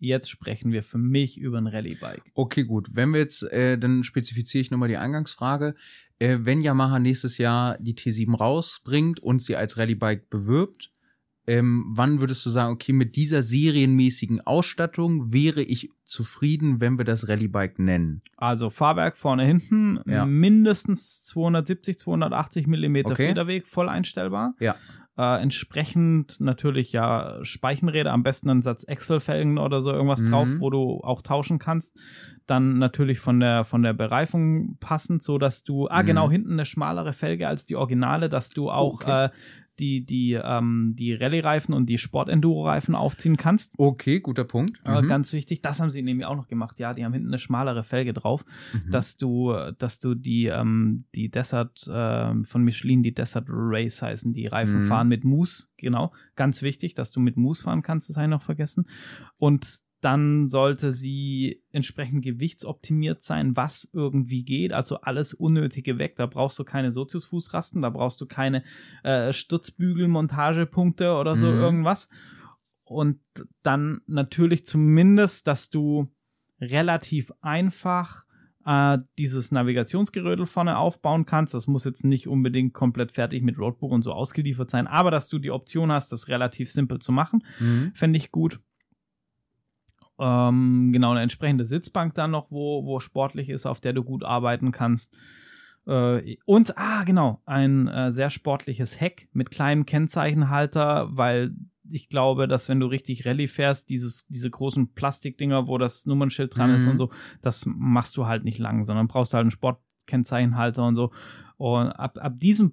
jetzt sprechen wir für mich über ein Rallye-Bike. Okay, gut. Wenn wir jetzt, äh, dann spezifiziere ich nochmal die Eingangsfrage. Äh, wenn Yamaha nächstes Jahr die T7 rausbringt und sie als Rallye-Bike bewirbt, ähm, wann würdest du sagen, okay, mit dieser serienmäßigen Ausstattung wäre ich zufrieden, wenn wir das Rallye-Bike nennen? Also Fahrwerk vorne, hinten, Ja. mindestens 270, 280 Millimeter Okay. Federweg, voll einstellbar. Ja. Äh, entsprechend natürlich ja Speichenräder, am besten einen Satz Excel-Felgen oder so irgendwas Mhm. drauf, wo du auch tauschen kannst. Dann natürlich von der von der Bereifung passend, so dass du ah Mhm. genau hinten eine schmalere Felge als die Originale, dass du auch Okay. äh, die die ähm, die Rallye-Reifen und die Sport-Enduro-Reifen aufziehen kannst. Okay, guter Punkt. Äh, Mhm. Ganz wichtig, das haben sie nämlich auch noch gemacht. Ja, die haben hinten eine schmalere Felge drauf Mhm. dass du, dass du die, ähm, die Desert ähm, von Michelin, die Desert Race heißen, die Reifen Mhm. fahren mit Mousse, genau. Ganz wichtig, dass du mit Mousse fahren kannst, das habe ich noch vergessen. Und dann sollte sie entsprechend gewichtsoptimiert sein, was irgendwie geht. Also alles Unnötige weg. Da brauchst du keine Soziusfußrasten, da brauchst du keine äh, Stutzbügelmontagepunkte oder so Mhm. irgendwas. Und dann natürlich zumindest, dass du relativ einfach äh, dieses Navigationsgerödel vorne aufbauen kannst. Das muss jetzt nicht unbedingt komplett fertig mit Roadbook und so ausgeliefert sein, aber dass du die Option hast, das relativ simpel zu machen, Mhm. fände ich gut. Ähm, genau, eine entsprechende Sitzbank dann noch, wo, wo sportlich ist, auf der du gut arbeiten kannst. Äh, und, ah, genau, ein äh, sehr sportliches Heck mit kleinem Kennzeichenhalter, weil ich glaube, dass wenn du richtig Rallye fährst, dieses, diese großen Plastikdinger, wo das Nummernschild dran ist Mhm. und so, das machst du halt nicht lang, sondern brauchst halt einen Sportkennzeichenhalter und so. Und ab, ab diesen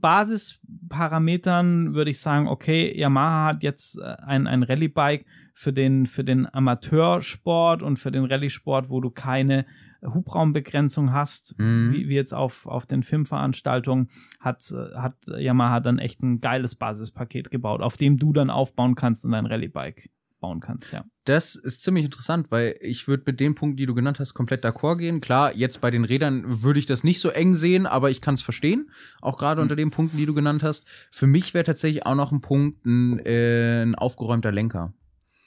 Basisparametern würde ich sagen, okay, Yamaha hat jetzt äh, ein, ein Rallye-Bike für den, für den Amateursport und für den Rallye-Sport, wo du keine Hubraumbegrenzung hast, Mhm. wie, wie jetzt auf, auf den Filmveranstaltungen, hat, äh, hat Yamaha dann echt ein geiles Basispaket gebaut, auf dem du dann aufbauen kannst und ein Rallye-Bike bauen bauen kannst, ja. Das ist ziemlich interessant, weil ich würde mit den Punkten, die du genannt hast, komplett d'accord gehen. Klar, jetzt bei den Rädern würde ich das nicht so eng sehen, aber ich kann es verstehen. Auch gerade Mhm. unter den Punkten, die du genannt hast. Für mich wäre tatsächlich auch noch ein Punkt ein, äh, ein aufgeräumter Lenker.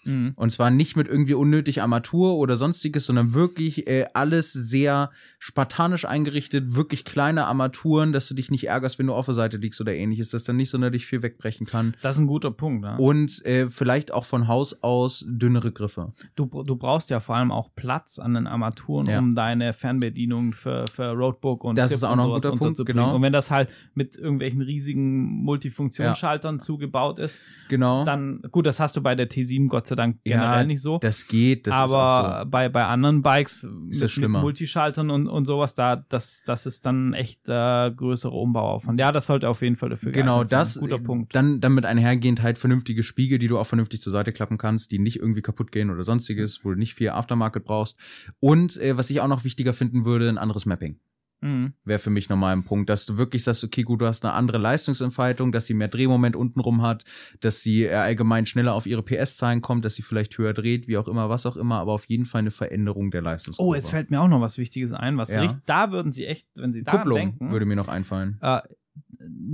Mhm. Und zwar nicht mit irgendwie unnötig Armatur oder sonstiges, sondern wirklich äh, alles sehr spartanisch eingerichtet, wirklich kleine Armaturen, dass du dich nicht ärgerst, wenn du auf der Seite liegst oder ähnliches, dass dann nicht sonderlich viel wegbrechen kann. Das ist ein guter Punkt. Ja. Und äh, vielleicht auch von Haus aus dünnere Griffe. Du, du brauchst ja vor allem auch Platz an den Armaturen, Ja. um deine Fernbedienung für, für Roadbook und Das Trip ist auch und noch ein guter Punkt, unterzubringen. genau. Und wenn das halt mit irgendwelchen riesigen Multifunktionsschaltern zugebaut ist, Genau. dann, gut, das hast du bei der T7 Gott sei Dank Ja, generell nicht so. Das geht, das ist aber so. bei, bei anderen Bikes mit, das mit schlimmer. Multischaltern und, und sowas, da, das, das ist dann echt äh, größere Umbauaufwand. Ja, das sollte auf jeden Fall dafür Genau, geeignet sein. das. Guter Punkt. Dann, dann mit einhergehend halt vernünftige Spiegel, die du auch vernünftig zur Seite klappen kannst, die nicht irgendwie kaputt gehen oder sonstiges, wo du nicht viel Aftermarket brauchst. Und äh, was ich auch noch wichtiger finden würde, ein anderes Mapping. Mhm. Wäre für mich nochmal ein Punkt, dass du wirklich sagst, okay, gut, du hast eine andere Leistungsentfaltung, dass sie mehr Drehmoment untenrum hat, dass sie allgemein schneller auf ihre PS-Zahlen kommt, dass sie vielleicht höher dreht, wie auch immer, was auch immer, aber auf jeden Fall eine Veränderung der Leistungskurve. Oh, jetzt fällt mir auch noch was Wichtiges ein, was Ja. richtig, da würden sie echt, wenn sie daran Kupplung denken. würde mir noch einfallen. äh,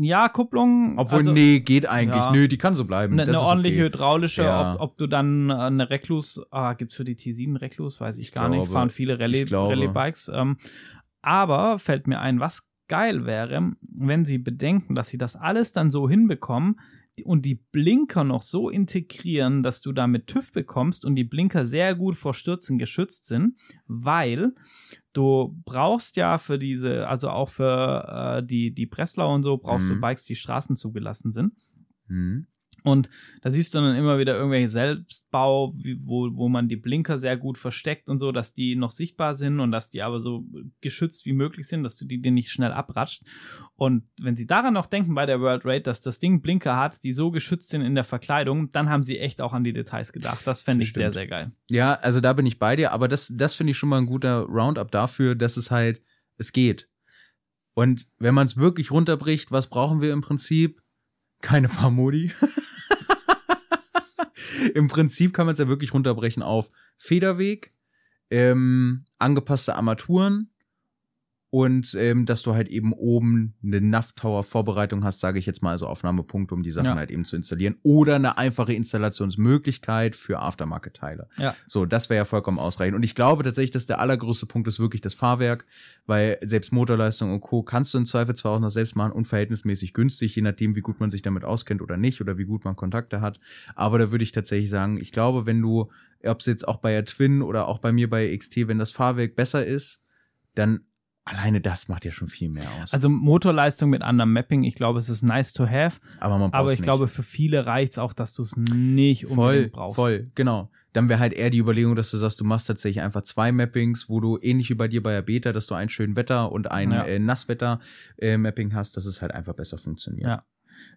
ja, Kupplung. Obwohl, also, nee, geht eigentlich. ja. Nö, die kann so bleiben. Eine, Das eine ist ordentliche okay. hydraulische, Ja. ob, ob du dann äh, eine Reclus, ah, gibt's für die T7 Reclus, weiß ich, Ich gar nicht, glaube- fahren viele Rallye. Rallye-Bikes. Ähm, aber fällt mir ein, was geil wäre, wenn sie bedenken, dass sie das alles dann so hinbekommen und die Blinker noch so integrieren, dass du damit TÜV bekommst und die Blinker sehr gut vor Stürzen geschützt sind, weil du brauchst ja für diese, also auch für äh, die, die Breslau und so, brauchst du Mhm. Bikes, die Straßen zugelassen sind. Hm. Und da siehst du dann immer wieder irgendwelche Selbstbau, wo, wo man die Blinker sehr gut versteckt und so, dass die noch sichtbar sind und dass die aber so geschützt wie möglich sind, dass du die dir nicht schnell abratscht. Und wenn sie daran noch denken bei der World Raid, dass das Ding Blinker hat, die so geschützt sind in der Verkleidung, dann haben sie echt auch an die Details gedacht. Das fände ich sehr, sehr geil. Ja, also da bin ich bei dir, aber das, das finde ich schon mal ein guter Roundup dafür, dass es halt, es geht. Und wenn man es wirklich runterbricht, was brauchen wir im Prinzip? Keine Fahrmodi. (laughs) (laughs) Im Prinzip kann man es ja wirklich runterbrechen auf Federweg, ähm, angepasste Armaturen und ähm, dass du halt eben oben eine NAV-Tower-Vorbereitung hast, sage ich jetzt mal, also Aufnahmepunkte, um die Sachen Ja. halt eben zu installieren. Oder eine einfache Installationsmöglichkeit für Aftermarket-Teile. Ja. So, das wäre ja vollkommen ausreichend. Und ich glaube tatsächlich, dass der allergrößte Punkt ist wirklich das Fahrwerk, weil selbst Motorleistung und Co. kannst du im Zweifel zwar auch noch selbst machen, unverhältnismäßig günstig, je nachdem, wie gut man sich damit auskennt oder nicht oder wie gut man Kontakte hat. Aber da würde ich tatsächlich sagen, ich glaube, wenn du, ob es jetzt auch bei der Twin oder auch bei mir bei XT, wenn das Fahrwerk besser ist, dann alleine das macht ja schon viel mehr aus. Also Motorleistung mit anderem Mapping, ich glaube, es ist nice to have, aber man aber braucht's ich nicht. glaube, für viele reicht's auch, dass du es nicht voll, unbedingt brauchst. voll, genau. Dann wäre halt eher die Überlegung, dass du sagst, du machst tatsächlich einfach zwei Mappings, wo du ähnlich wie bei dir bei der Beta, dass du ein schön Wetter und ein Ja. äh, Nasswetter-Mapping hast, dass es halt einfach besser funktioniert. Ja.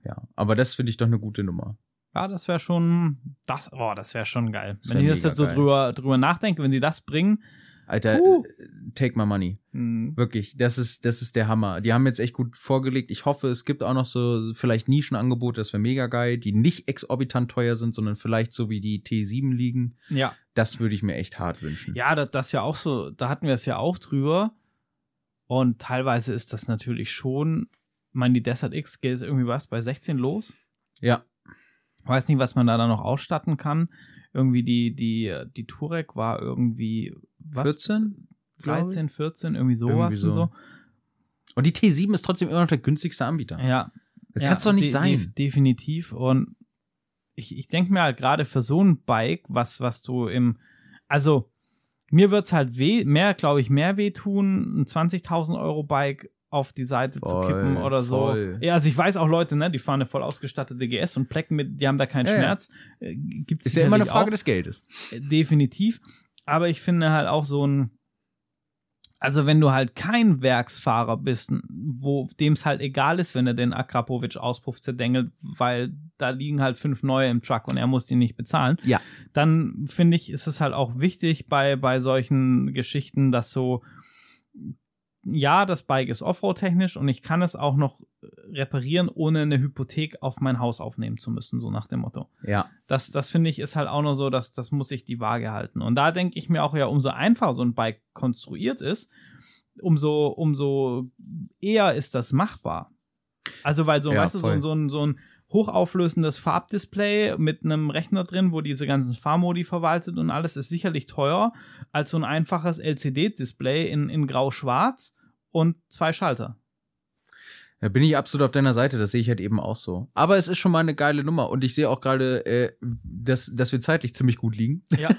Ja, aber das finde ich doch eine gute Nummer. Ja, das wäre schon, das, oh, das wäre schon geil. Das wenn wär ich das jetzt so geil. drüber, drüber nachdenke, wenn sie das bringen, Alter, Uh. take my money. mh, Wirklich, das ist, das ist der Hammer. Die haben jetzt echt gut vorgelegt. Ich hoffe, es gibt auch noch so vielleicht Nischenangebote, das wäre mega geil, die nicht exorbitant teuer sind, sondern vielleicht so wie die T7 liegen. ja. Das würde ich mir echt hart wünschen. Ja, das, das ja auch so, da hatten wir es ja auch drüber. Und teilweise ist das natürlich schon, ich meine, die Desert X geht irgendwie was bei 16 los. Ja. Weiß nicht, was man da dann noch ausstatten kann. Irgendwie die, die, die Turek war irgendwie, was? 14? glaub ich. 13, 14, irgendwie sowas Irgendwie und so. so. Und die T7 ist trotzdem immer noch der günstigste Anbieter. Ja, das ja, kann's doch nicht de- sein. def- definitiv. Und ich, ich denke mir halt gerade für so ein Bike, was, was du im, also mir wird's halt weh, mehr, glaube ich, mehr wehtun, ein 20.000 Euro Bike auf die Seite Voll, zu kippen oder so. voll. Ja, also ich weiß auch Leute, ne, die fahren eine voll ausgestattete GS und plecken mit, die haben da keinen Ja. Schmerz. Äh, Gibt's Ist ja immer eine Frage auch. des Geldes. Äh, definitiv. Aber ich finde halt auch so ein, also wenn du halt kein Werksfahrer bist, wo dem es halt egal ist, wenn er den Akrapovic Auspuff zerdengelt, weil da liegen halt fünf neue im Truck und er muss die nicht bezahlen, Ja. dann finde ich, ist es halt auch wichtig bei, bei solchen Geschichten, dass so ja, das Bike ist Offroad-technisch und ich kann es auch noch reparieren, ohne eine Hypothek auf mein Haus aufnehmen zu müssen, so nach dem Motto. Ja. Das, das finde ich ist halt auch noch so, dass das muss ich die Waage halten. Und da denke ich mir auch ja, umso einfacher so ein Bike konstruiert ist, umso, umso eher ist das machbar. Also, weil so, Ja, weißt du, so, voll. so, ein, so ein hochauflösendes Farbdisplay mit einem Rechner drin, wo diese ganzen Fahrmodi verwaltet und alles ist sicherlich teurer als so ein einfaches LCD-Display in, in grau-schwarz und zwei Schalter. Da bin ich absolut auf deiner Seite, das sehe ich halt eben auch so. Aber es ist schon mal eine geile Nummer und ich sehe auch gerade, äh, dass, dass wir zeitlich ziemlich gut liegen. Ja.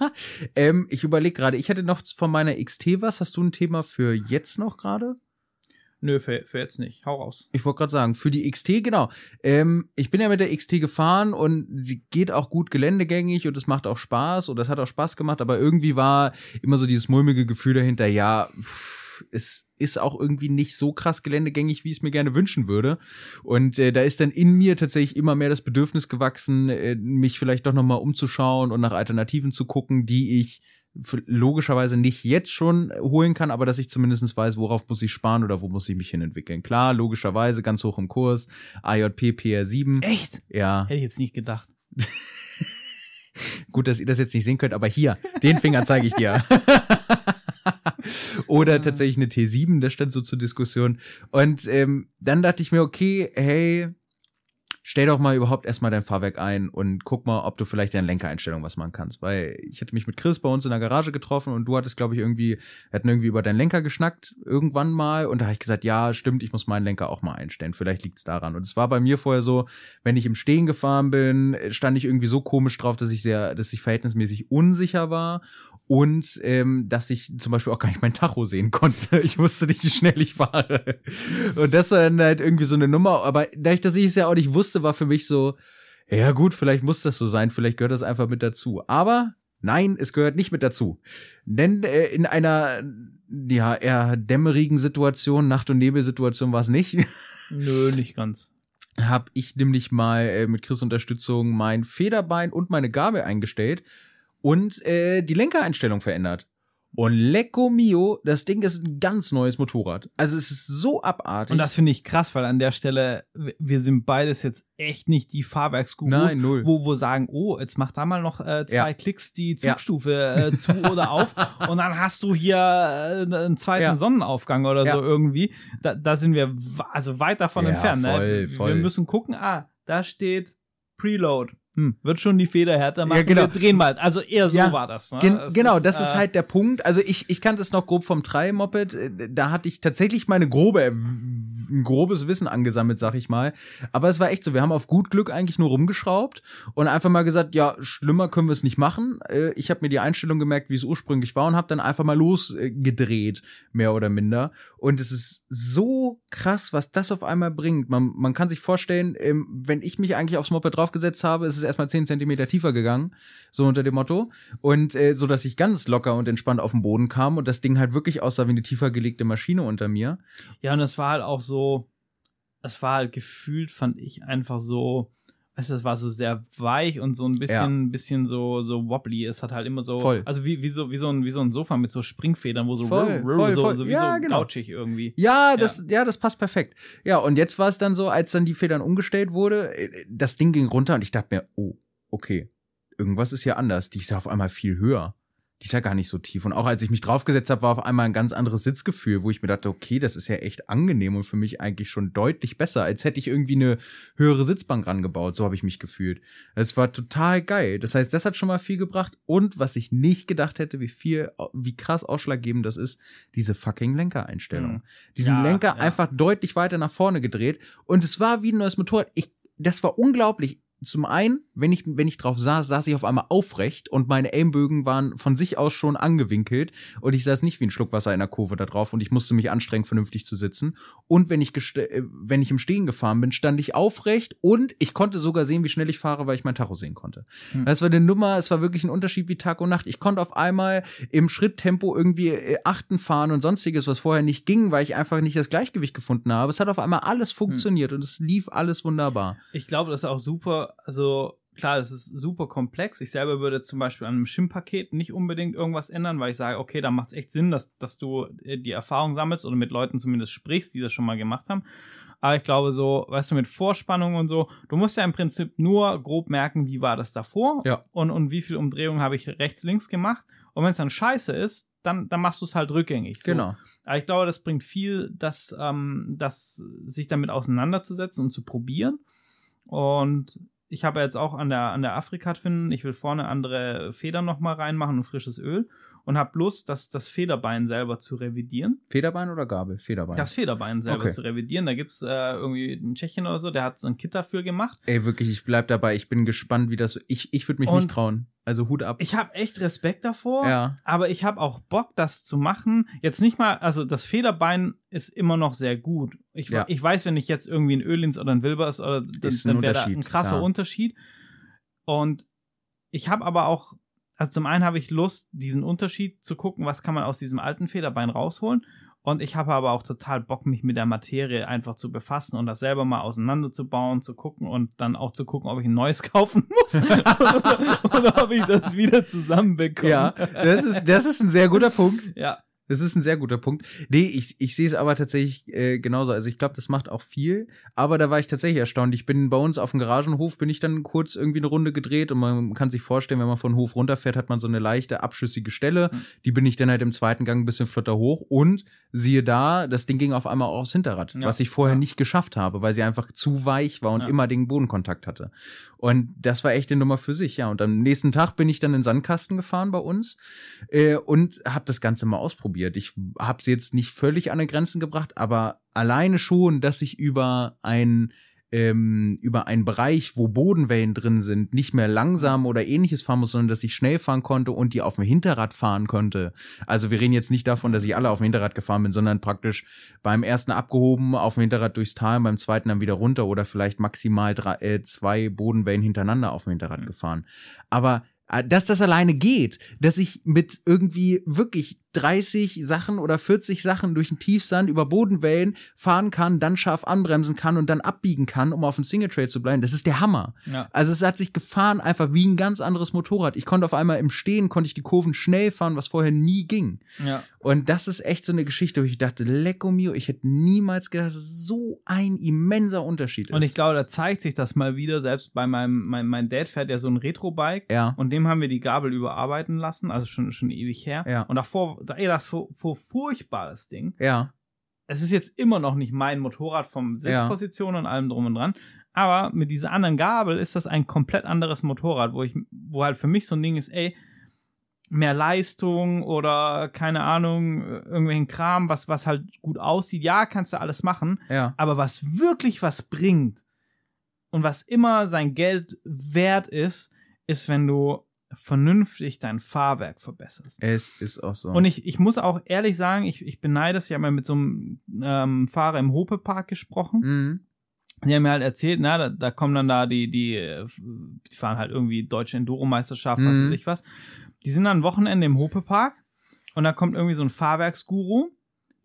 (laughs) ähm, ich überlege gerade, ich hatte noch von meiner XT was. Hast du ein Thema für jetzt noch gerade? Nö, für, für jetzt nicht. Hau raus. Ich wollte gerade sagen, für die XT, genau. Ähm, ich bin ja mit der XT gefahren und sie geht auch gut geländegängig und es macht auch Spaß und das hat auch Spaß gemacht, aber irgendwie war immer so dieses mulmige Gefühl dahinter, ja, pff, es ist auch irgendwie nicht so krass geländegängig, wie ich es mir gerne wünschen würde. Und äh, da ist dann in mir tatsächlich immer mehr das Bedürfnis gewachsen, äh, mich vielleicht doch nochmal umzuschauen und nach Alternativen zu gucken, die ich logischerweise nicht jetzt schon holen kann, aber dass ich zumindest weiß, worauf muss ich sparen oder wo muss ich mich hin entwickeln. Klar, logischerweise ganz hoch im Kurs, AJP PR7. Echt? Ja, Hätte ich jetzt nicht gedacht. (laughs) gut, dass ihr das jetzt nicht sehen könnt, aber hier, den Finger zeige ich dir. (laughs) Oder tatsächlich eine T7, das stand so zur Diskussion. Und ähm, dann dachte ich mir, okay, hey, stell doch mal überhaupt erstmal dein Fahrwerk ein und guck mal, ob du vielleicht deine Lenkereinstellung was machen kannst. Weil ich hatte mich mit Chris bei uns in der Garage getroffen und du hattest, glaube ich, irgendwie, wir hatten irgendwie über deinen Lenker geschnackt, irgendwann mal. Und da habe ich gesagt, ja, stimmt, ich muss meinen Lenker auch mal einstellen. Vielleicht liegt's daran. Und es war bei mir vorher so, wenn ich im Stehen gefahren bin, stand ich irgendwie so komisch drauf, dass ich sehr, dass ich verhältnismäßig unsicher war und ähm, dass ich zum Beispiel auch gar nicht mein Tacho sehen konnte. Ich wusste nicht, wie schnell ich fahre. Und das war dann halt irgendwie so eine Nummer. Aber dadurch, dass ich es ja auch nicht wusste, war für mich so, ja gut, vielleicht muss das so sein, vielleicht gehört das einfach mit dazu. Aber nein, es gehört nicht mit dazu. Denn äh, in einer ja eher dämmerigen Situation, Nacht- und Nebelsituation war es nicht. Nö, nicht ganz. habe ich nämlich mal äh, mit Chris Unterstützung mein Federbein und meine Gabel eingestellt und äh, die Lenkereinstellung verändert. Und Lecco Mio, das Ding ist ein ganz neues Motorrad. Also es ist so abartig. Und das finde ich krass, weil an der Stelle, wir sind beides jetzt echt nicht die Fahrwerksgurus, Nein, null. wo, wo sagen, oh, jetzt mach da mal noch äh, zwei Ja. Klicks die Ja. Zugstufe äh, zu oder auf (laughs) und dann hast du hier äh, einen zweiten Ja. Sonnenaufgang oder Ja. so irgendwie. Da, da sind wir also weit davon Ja, entfernt. voll, ne? voll. Wir müssen gucken, ah, da steht Preload. Hm, wird schon die Feder härter machen. Ja, genau. Wir drehen mal. Also eher so Ja, war das. Ne? Gen Es genau, das ist äh, halt der Punkt. Also ich, ich kannte es noch grob vom Tri-Moped. Äh, Da hatte ich tatsächlich meine grobe, ein grobes Wissen angesammelt, sag ich mal. Aber es war echt so, wir haben auf gut Glück eigentlich nur rumgeschraubt und einfach mal gesagt, ja, schlimmer können wir es nicht machen. Äh, Ich habe mir die Einstellung gemerkt, wie es ursprünglich war und habe dann einfach mal losgedreht, mehr oder minder. Und es ist so krass, was das auf einmal bringt. Man, man kann sich vorstellen, ähm, wenn ich mich eigentlich aufs Moped draufgesetzt habe, ist es erstmal 10 Zentimeter tiefer gegangen, so unter dem Motto. Und äh, so, dass ich ganz locker und entspannt auf den Boden kam und das Ding halt wirklich aussah wie eine tiefer gelegte Maschine unter mir. Ja, und es war halt auch so, es war halt gefühlt, fand ich einfach so, es war so sehr weich und so ein bisschen, bisschen so, so wobbly. Es hat halt immer so, Voll. also wie, wie so, wie so ein, wie so ein Sofa mit so Springfedern, wo so, Voll, ruh, voll, so, voll. so wie Ja, so genau. gautschig irgendwie. Ja, das, ja. das passt perfekt. Ja, und jetzt war es dann so, als dann die Federn umgestellt wurde, äh, das Ding ging runter und ich dachte mir, oh, okay, irgendwas ist ja anders. Die ist ja auf einmal viel höher. Die ist ja gar nicht so tief. Und auch als ich mich draufgesetzt habe, war auf einmal ein ganz anderes Sitzgefühl, wo ich mir dachte, okay, das ist ja echt angenehm und für mich eigentlich schon deutlich besser, als hätte ich irgendwie eine höhere Sitzbank rangebaut. So habe ich mich gefühlt. Es war total geil. Das heißt, das hat schon mal viel gebracht. Und was ich nicht gedacht hätte, wie viel, wie krass ausschlaggebend das ist, diese fucking Lenkereinstellung. Mhm. Diesen Ja, Lenker ja. einfach deutlich weiter nach vorne gedreht. Und es war wie ein neues Motorrad. Ich, das war unglaublich. Zum einen, wenn ich, wenn ich drauf saß, saß ich auf einmal aufrecht und meine Aimbögen waren von sich aus schon angewinkelt und ich saß nicht wie ein Schluck Wasser in der Kurve da drauf und ich musste mich anstrengen, vernünftig zu sitzen. Und wenn ich, äh, wenn ich im Stehen gefahren bin, stand ich aufrecht und ich konnte sogar sehen, wie schnell ich fahre, weil ich mein Tacho sehen konnte. Hm. Das war eine Nummer, es war wirklich ein Unterschied wie Tag und Nacht. Ich konnte auf einmal im Schritttempo irgendwie äh, achten fahren und sonstiges, was vorher nicht ging, weil ich einfach nicht das Gleichgewicht gefunden habe. Es hat auf einmal alles funktioniert und es lief alles wunderbar. Ich glaube, das ist auch super, also klar, das ist super komplex. Ich selber würde zum Beispiel an einem Schirmpaket nicht unbedingt irgendwas ändern, weil ich sage, okay, da macht es echt Sinn, dass, dass du äh, die Erfahrung sammelst oder mit Leuten zumindest sprichst, die das schon mal gemacht haben. Aber ich glaube so, weißt du, mit Vorspannung und so, du musst ja im Prinzip nur grob merken, wie war das davor Ja. und, und wie viel Umdrehungen habe ich rechts, links gemacht. Und wenn es dann scheiße ist, dann, dann machst du es halt rückgängig. So. Genau. Aber ich glaube, das bringt viel, das, ähm, das sich damit auseinanderzusetzen und zu probieren. Und ich habe jetzt auch an der, an der Afrikat finden, ich will vorne andere Federn nochmal reinmachen und frisches Öl und habe Lust, das, das Federbein selber zu revidieren. Federbein oder Gabel? Federbein. Das Federbein selber Okay. zu revidieren. Da gibt's äh, irgendwie in Tschechien oder so, der hat so ein Kit dafür gemacht. Ey, wirklich, ich bleib dabei. Ich bin gespannt, wie das. Ich, ich würde mich Und- nicht trauen. Also Hut ab. Ich habe echt Respekt davor. ja. Aber ich habe auch Bock, das zu machen. Jetzt nicht mal, also das Federbein ist immer noch sehr gut. Ich, Ja. ich weiß, wenn ich jetzt irgendwie ein Ölins oder ein Wilbers oder dann, Ist ein dann wäre da ein krasser klar. Unterschied. Und ich habe aber auch, also zum einen habe ich Lust, diesen Unterschied zu gucken, was kann man aus diesem alten Federbein rausholen. Und ich habe aber auch total Bock, mich mit der Materie einfach zu befassen und das selber mal auseinanderzubauen, zu gucken und dann auch zu gucken, ob ich ein neues (laughs) kaufen muss oder, (laughs) oder ob ich das wieder zusammenbekomme. Ja, das ist, das ist ein sehr guter Punkt. ja. Das ist ein sehr guter Punkt. Nee, ich, ich sehe es aber tatsächlich äh, genauso. Also ich glaube, das macht auch viel. Aber da war ich tatsächlich erstaunt. Ich bin bei uns auf dem Garagenhof, bin ich dann kurz irgendwie eine Runde gedreht und man kann sich vorstellen, wenn man von Hof runterfährt, hat man so eine leichte abschüssige Stelle. Mhm. Die bin ich dann halt im zweiten Gang ein bisschen flotter hoch und siehe da, das Ding ging auf einmal auch aufs Hinterrad, Ja. was ich vorher Ja. nicht geschafft habe, weil sie einfach zu weich war und Ja. immer den Bodenkontakt hatte. Und das war echt eine Nummer für sich, ja. Und am nächsten Tag bin ich dann in den Sandkasten gefahren bei uns äh, und habe das Ganze mal ausprobiert. Ich habe sie jetzt nicht völlig an die Grenzen gebracht, aber alleine schon, dass ich über ein ähm, über einen Bereich, wo Bodenwellen drin sind, nicht mehr langsam oder ähnliches fahren muss, sondern dass ich schnell fahren konnte und die auf dem Hinterrad fahren konnte. Also wir reden jetzt nicht davon, dass ich alle auf dem Hinterrad gefahren bin, sondern praktisch beim ersten abgehoben, auf dem Hinterrad durchs Tal, beim zweiten dann wieder runter oder vielleicht maximal drei, äh, zwei Bodenwellen hintereinander auf dem Hinterrad Mhm. gefahren. Aber äh, dass das alleine geht, dass ich mit irgendwie wirklich 30 Sachen oder 40 Sachen durch den Tiefsand über Bodenwellen fahren kann, dann scharf anbremsen kann und dann abbiegen kann, um auf dem Single Trail zu bleiben, das ist der Hammer. Ja. Also es hat sich gefahren einfach wie ein ganz anderes Motorrad. Ich konnte auf einmal im Stehen, konnte ich die Kurven schnell fahren, was vorher nie ging. Ja. Und das ist echt so eine Geschichte, wo ich dachte, lecco mio, ich hätte niemals gedacht, dass es so ein immenser Unterschied ist. Und ich glaube, da zeigt sich das mal wieder, selbst bei meinem, mein, mein Dad fährt ja so ein Retro-Bike. ja, Und dem haben wir die Gabel überarbeiten lassen, also schon, schon ewig her. Ja. Und davor, da- ey, das so, so furchtbares Ding. ja, Es ist jetzt immer noch nicht mein Motorrad vom Sitzposition und allem drum und dran. Aber mit dieser anderen Gabel ist das ein komplett anderes Motorrad, wo ich, wo halt für mich so ein Ding ist, ey, mehr Leistung oder keine Ahnung, irgendwelchen Kram, was, was halt gut aussieht. Ja, kannst du alles machen. ja. Aber was wirklich was bringt und was immer sein Geld wert ist, ist, wenn du vernünftig dein Fahrwerk verbesserst. Es ist auch so. Und ich, ich muss auch ehrlich sagen, ich, ich beneide es. Ich habe mal mit so einem ähm, Fahrer im Hope-Park gesprochen. mhm. Die haben mir halt erzählt, na, da, da kommen dann da die, die, die fahren halt irgendwie deutsche Enduro-Meisterschaft, was Mhm. weiß ich was. Die sind dann ein Wochenende im Hope-Park und da kommt irgendwie so ein Fahrwerksguru,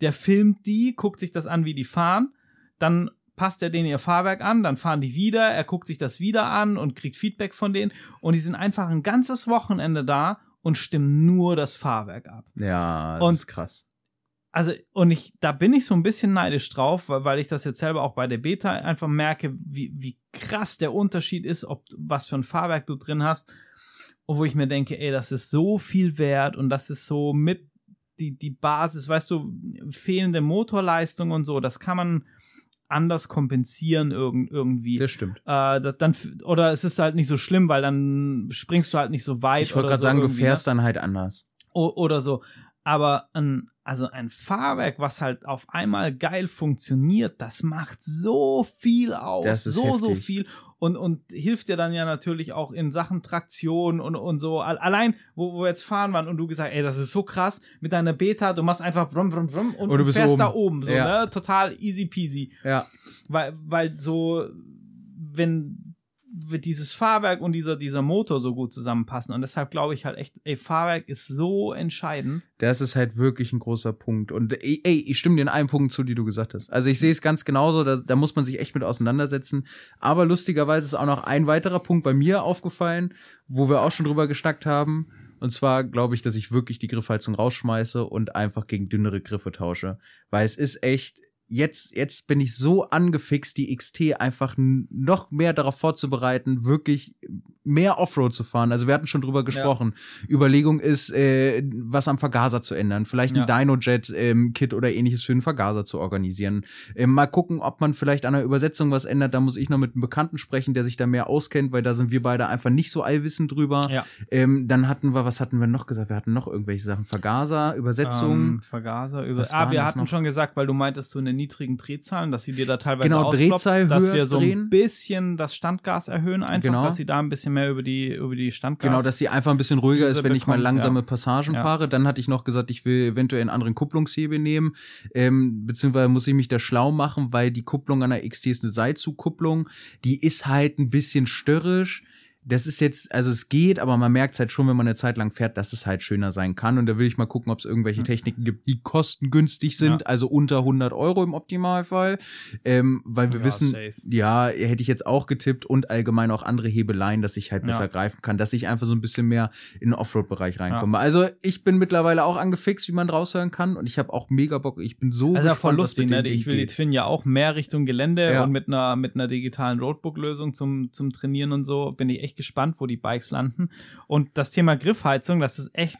der filmt die, guckt sich das an, wie die fahren, dann passt er denen ihr Fahrwerk an, dann fahren die wieder, er guckt sich das wieder an und kriegt Feedback von denen und die sind einfach ein ganzes Wochenende da und stimmen nur das Fahrwerk ab. Ja, das Und- ist krass. Also, und ich, da bin ich so ein bisschen neidisch drauf, weil, weil ich das jetzt selber auch bei der Beta einfach merke, wie, wie krass der Unterschied ist, ob was für ein Fahrwerk du drin hast. Und wo ich mir denke, ey, das ist so viel wert und das ist so mit die, die Basis, weißt du, fehlende Motorleistung und so, das kann man anders kompensieren irgend, irgendwie. Das stimmt. Äh, das, dann, oder es ist halt nicht so schlimm, weil dann springst du halt nicht so weit. Ich wollte gerade so sagen, du ne? fährst dann halt anders. O oder so. Aber ein, also ein Fahrwerk, was halt auf einmal geil funktioniert, das macht so viel aus. So, so heftig. viel. Und, und hilft dir dann ja natürlich auch in Sachen Traktion und, und so. Al- Allein, wo, wo wir jetzt fahren waren und du gesagt, ey, das ist so krass mit deiner Beta, du machst einfach brumm, brumm, brumm und, Und du bist fährst oben. da oben. So, Ja. ne? Total easy peasy Ja. weil, weil so, wenn wird dieses Fahrwerk und dieser, dieser Motor so gut zusammenpassen. Und deshalb glaube ich halt echt, ey, Fahrwerk ist so entscheidend. Das ist halt wirklich ein großer Punkt. Und ey, ey, ich stimme dir in einem Punkt zu, die du gesagt hast. Also ich sehe es ganz genauso, da, da muss man sich echt mit auseinandersetzen. Aber lustigerweise ist auch noch ein weiterer Punkt bei mir aufgefallen, wo wir auch schon drüber geschnackt haben. Und zwar glaube ich, dass ich wirklich die Griffheizung rausschmeiße und einfach gegen dünnere Griffe tausche. Weil es ist echt, jetzt, jetzt bin ich so angefixt, die XT einfach noch mehr darauf vorzubereiten, wirklich mehr Offroad zu fahren. Also wir hatten schon drüber gesprochen. Ja. Überlegung ist, äh, was am Vergaser zu ändern. Vielleicht ein ja. Dynojet-Kit ähm, oder ähnliches für den Vergaser zu organisieren. Ähm, mal gucken, ob man vielleicht an der Übersetzung was ändert. Da muss ich noch mit einem Bekannten sprechen, der sich da mehr auskennt, weil da sind wir beide einfach nicht so allwissend drüber. Ja. Ähm, dann hatten wir, was hatten wir noch gesagt? Wir hatten noch irgendwelche Sachen. Vergaser, Übersetzung. Ähm, Vergaser, über Ah, wir hatten noch? schon gesagt, weil du meintest, so eine niedrigen Drehzahlen, dass sie dir da teilweise genau, Drehzahl dass wir so ein bisschen das Standgas erhöhen, einfach, genau. dass sie da ein bisschen mehr über die, über die Standgas. Genau, dass sie einfach ein bisschen ruhiger ist, wenn bekommt, ich mal langsame ja. Passagen ja. fahre. Dann hatte ich noch gesagt, ich will eventuell einen anderen Kupplungshebel nehmen, ähm, beziehungsweise muss ich mich da schlau machen, weil die Kupplung an der XT ist eine Seilzugkupplung. Die ist halt ein bisschen störrisch das ist jetzt, also es geht, aber man merkt halt schon, wenn man eine Zeit lang fährt, dass es halt schöner sein kann. Und da will ich mal gucken, ob es irgendwelche hm. Techniken gibt, die kostengünstig sind, ja. also unter 100 Euro im Optimalfall. Ähm, weil wir ja, wissen, safe. ja, hätte ich jetzt auch getippt und allgemein auch andere Hebeleien, dass ich halt ja. besser greifen kann, dass ich einfach so ein bisschen mehr in den Offroad-Bereich reinkomme. Also ich bin mittlerweile auch angefixt, wie man raushören kann und ich habe auch mega Bock. Ich bin so Also voll lustig, ne? Ich will die Twin ja auch mehr Richtung Gelände und mit einer, mit einer digitalen Roadbook-Lösung zum, zum Trainieren und so bin ich echt gespannt, wo die Bikes landen. Und das Thema Griffheizung, das ist echt,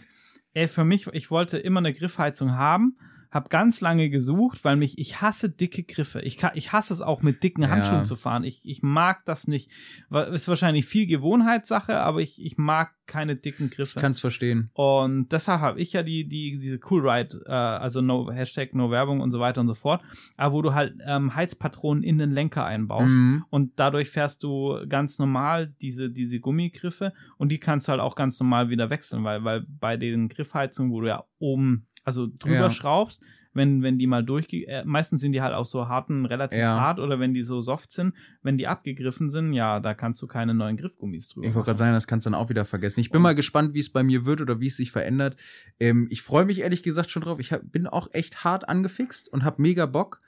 ey, für mich, ich wollte immer eine Griffheizung haben habe ganz lange gesucht, weil mich, ich hasse dicke Griffe. Ich, kann, ich hasse es auch mit dicken ja. Handschuhen zu fahren. Ich, ich mag das nicht. Ist wahrscheinlich viel Gewohnheitssache, aber ich, ich mag keine dicken Griffe. Ich kann es verstehen. Und deshalb habe ich ja die, die, diese Cool Ride, äh, also no, Hashtag No Werbung und so weiter und so fort, aber wo du halt ähm, Heizpatronen in den Lenker einbaust. Mhm. Und dadurch fährst du ganz normal diese, diese Gummigriffe und die kannst du halt auch ganz normal wieder wechseln, weil, weil bei den Griffheizungen, wo du ja oben also drüber ja. schraubst, wenn, wenn die mal durchge... Äh, meistens sind die halt auch so harten, relativ ja. hart oder wenn die so soft sind, wenn die abgegriffen sind, ja, da kannst du keine neuen Griffgummis drüber Ich wollte gerade sagen, das kannst du dann auch wieder vergessen. Ich bin Und mal gespannt, wie es bei mir wird oder wie es sich verändert. Ähm, ich freue mich ehrlich gesagt schon drauf. Ich hab, bin auch echt hart angefixt und habe mega Bock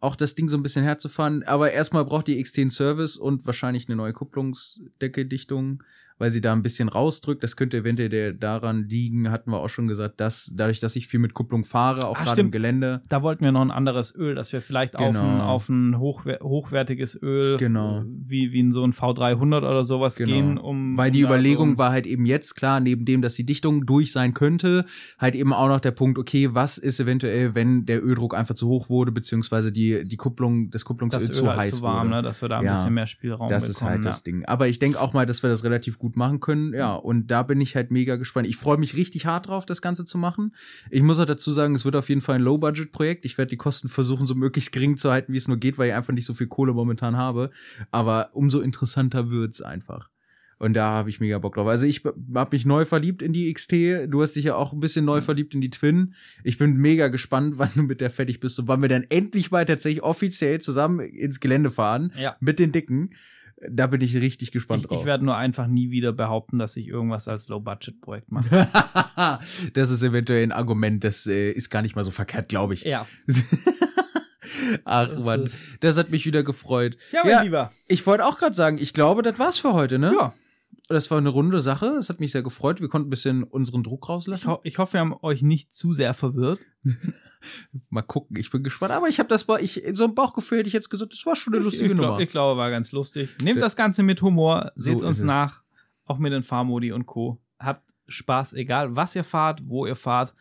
auch das Ding so ein bisschen herzufahren. Aber erstmal braucht die X10 Service und wahrscheinlich eine neue Kupplungsdecke-Dichtung weil sie da ein bisschen rausdrückt. Das könnte eventuell daran liegen, hatten wir auch schon gesagt, dass dadurch, dass ich viel mit Kupplung fahre, auch gerade im Gelände. Da wollten wir noch ein anderes Öl, dass wir vielleicht genau. auf ein, auf ein hochwer hochwertiges Öl, genau. wie, wie in so ein V300 oder sowas genau. gehen, um. Weil die Überlegung so war halt eben jetzt klar, neben dem, dass die Dichtung durch sein könnte, halt eben auch noch der Punkt, okay, was ist eventuell, wenn der Öldruck einfach zu hoch wurde, beziehungsweise die, die Kupplung, das Kupplungsöl das zu halt heiß zu warm, wurde. Ne, dass wir da ein ja, bisschen mehr Spielraum das bekommen. Das ist halt ja. das Ding. Aber ich denke auch mal, dass wir das relativ gut machen können. Ja, und da bin ich halt mega gespannt. Ich freue mich richtig hart drauf, das Ganze zu machen. Ich muss auch dazu sagen, es wird auf jeden Fall ein Low-Budget-Projekt. Ich werde die Kosten versuchen, so möglichst gering zu halten, wie es nur geht, weil ich einfach nicht so viel Kohle momentan habe. Aber umso interessanter wird's einfach. Und da habe ich mega Bock drauf. Also ich habe mich neu verliebt in die XT. Du hast dich ja auch ein bisschen neu verliebt in die Twin. Ich bin mega gespannt, (laughs) wann du mit der fertig bist und wann wir dann endlich mal tatsächlich offiziell zusammen ins Gelände fahren. Ja. Mit den Dicken. Da bin ich richtig gespannt ich, drauf. Ich werde nur einfach nie wieder behaupten, dass ich irgendwas als Low-Budget-Projekt mache. (laughs) das ist eventuell ein Argument, das äh, ist gar nicht mal so verkehrt, glaube ich. Ja. (laughs) Ach das Mann, das hat mich wieder gefreut. Ja, mein ja, Lieber. Ich wollte auch gerade sagen, ich glaube, das war's für heute, ne? Ja. Das war eine runde Sache. Das hat mich sehr gefreut. Wir konnten ein bisschen unseren Druck rauslassen. Ich, ho ich hoffe, wir haben euch nicht zu sehr verwirrt. (laughs) Mal gucken, ich bin gespannt. Aber ich habe das bei, ich, so ein Bauchgefühl hätte ich jetzt gesagt, das war schon eine lustige ich, ich Nummer. Glaub, ich glaube, war ganz lustig. Nehmt das Ganze mit Humor, seht so uns nach, auch mit den Fahrmodi und Co. Habt Spaß, egal was ihr fahrt, wo ihr fahrt.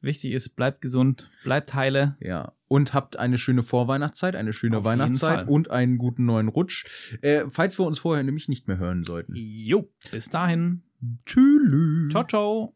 Wichtig ist, bleibt gesund, bleibt heile. Ja. Und habt eine schöne Vorweihnachtszeit, eine schöne Auf Weihnachtszeit und einen guten neuen Rutsch. Äh, falls wir uns vorher nämlich nicht mehr hören sollten. Jo, bis dahin. Tschüss. Ciao, ciao.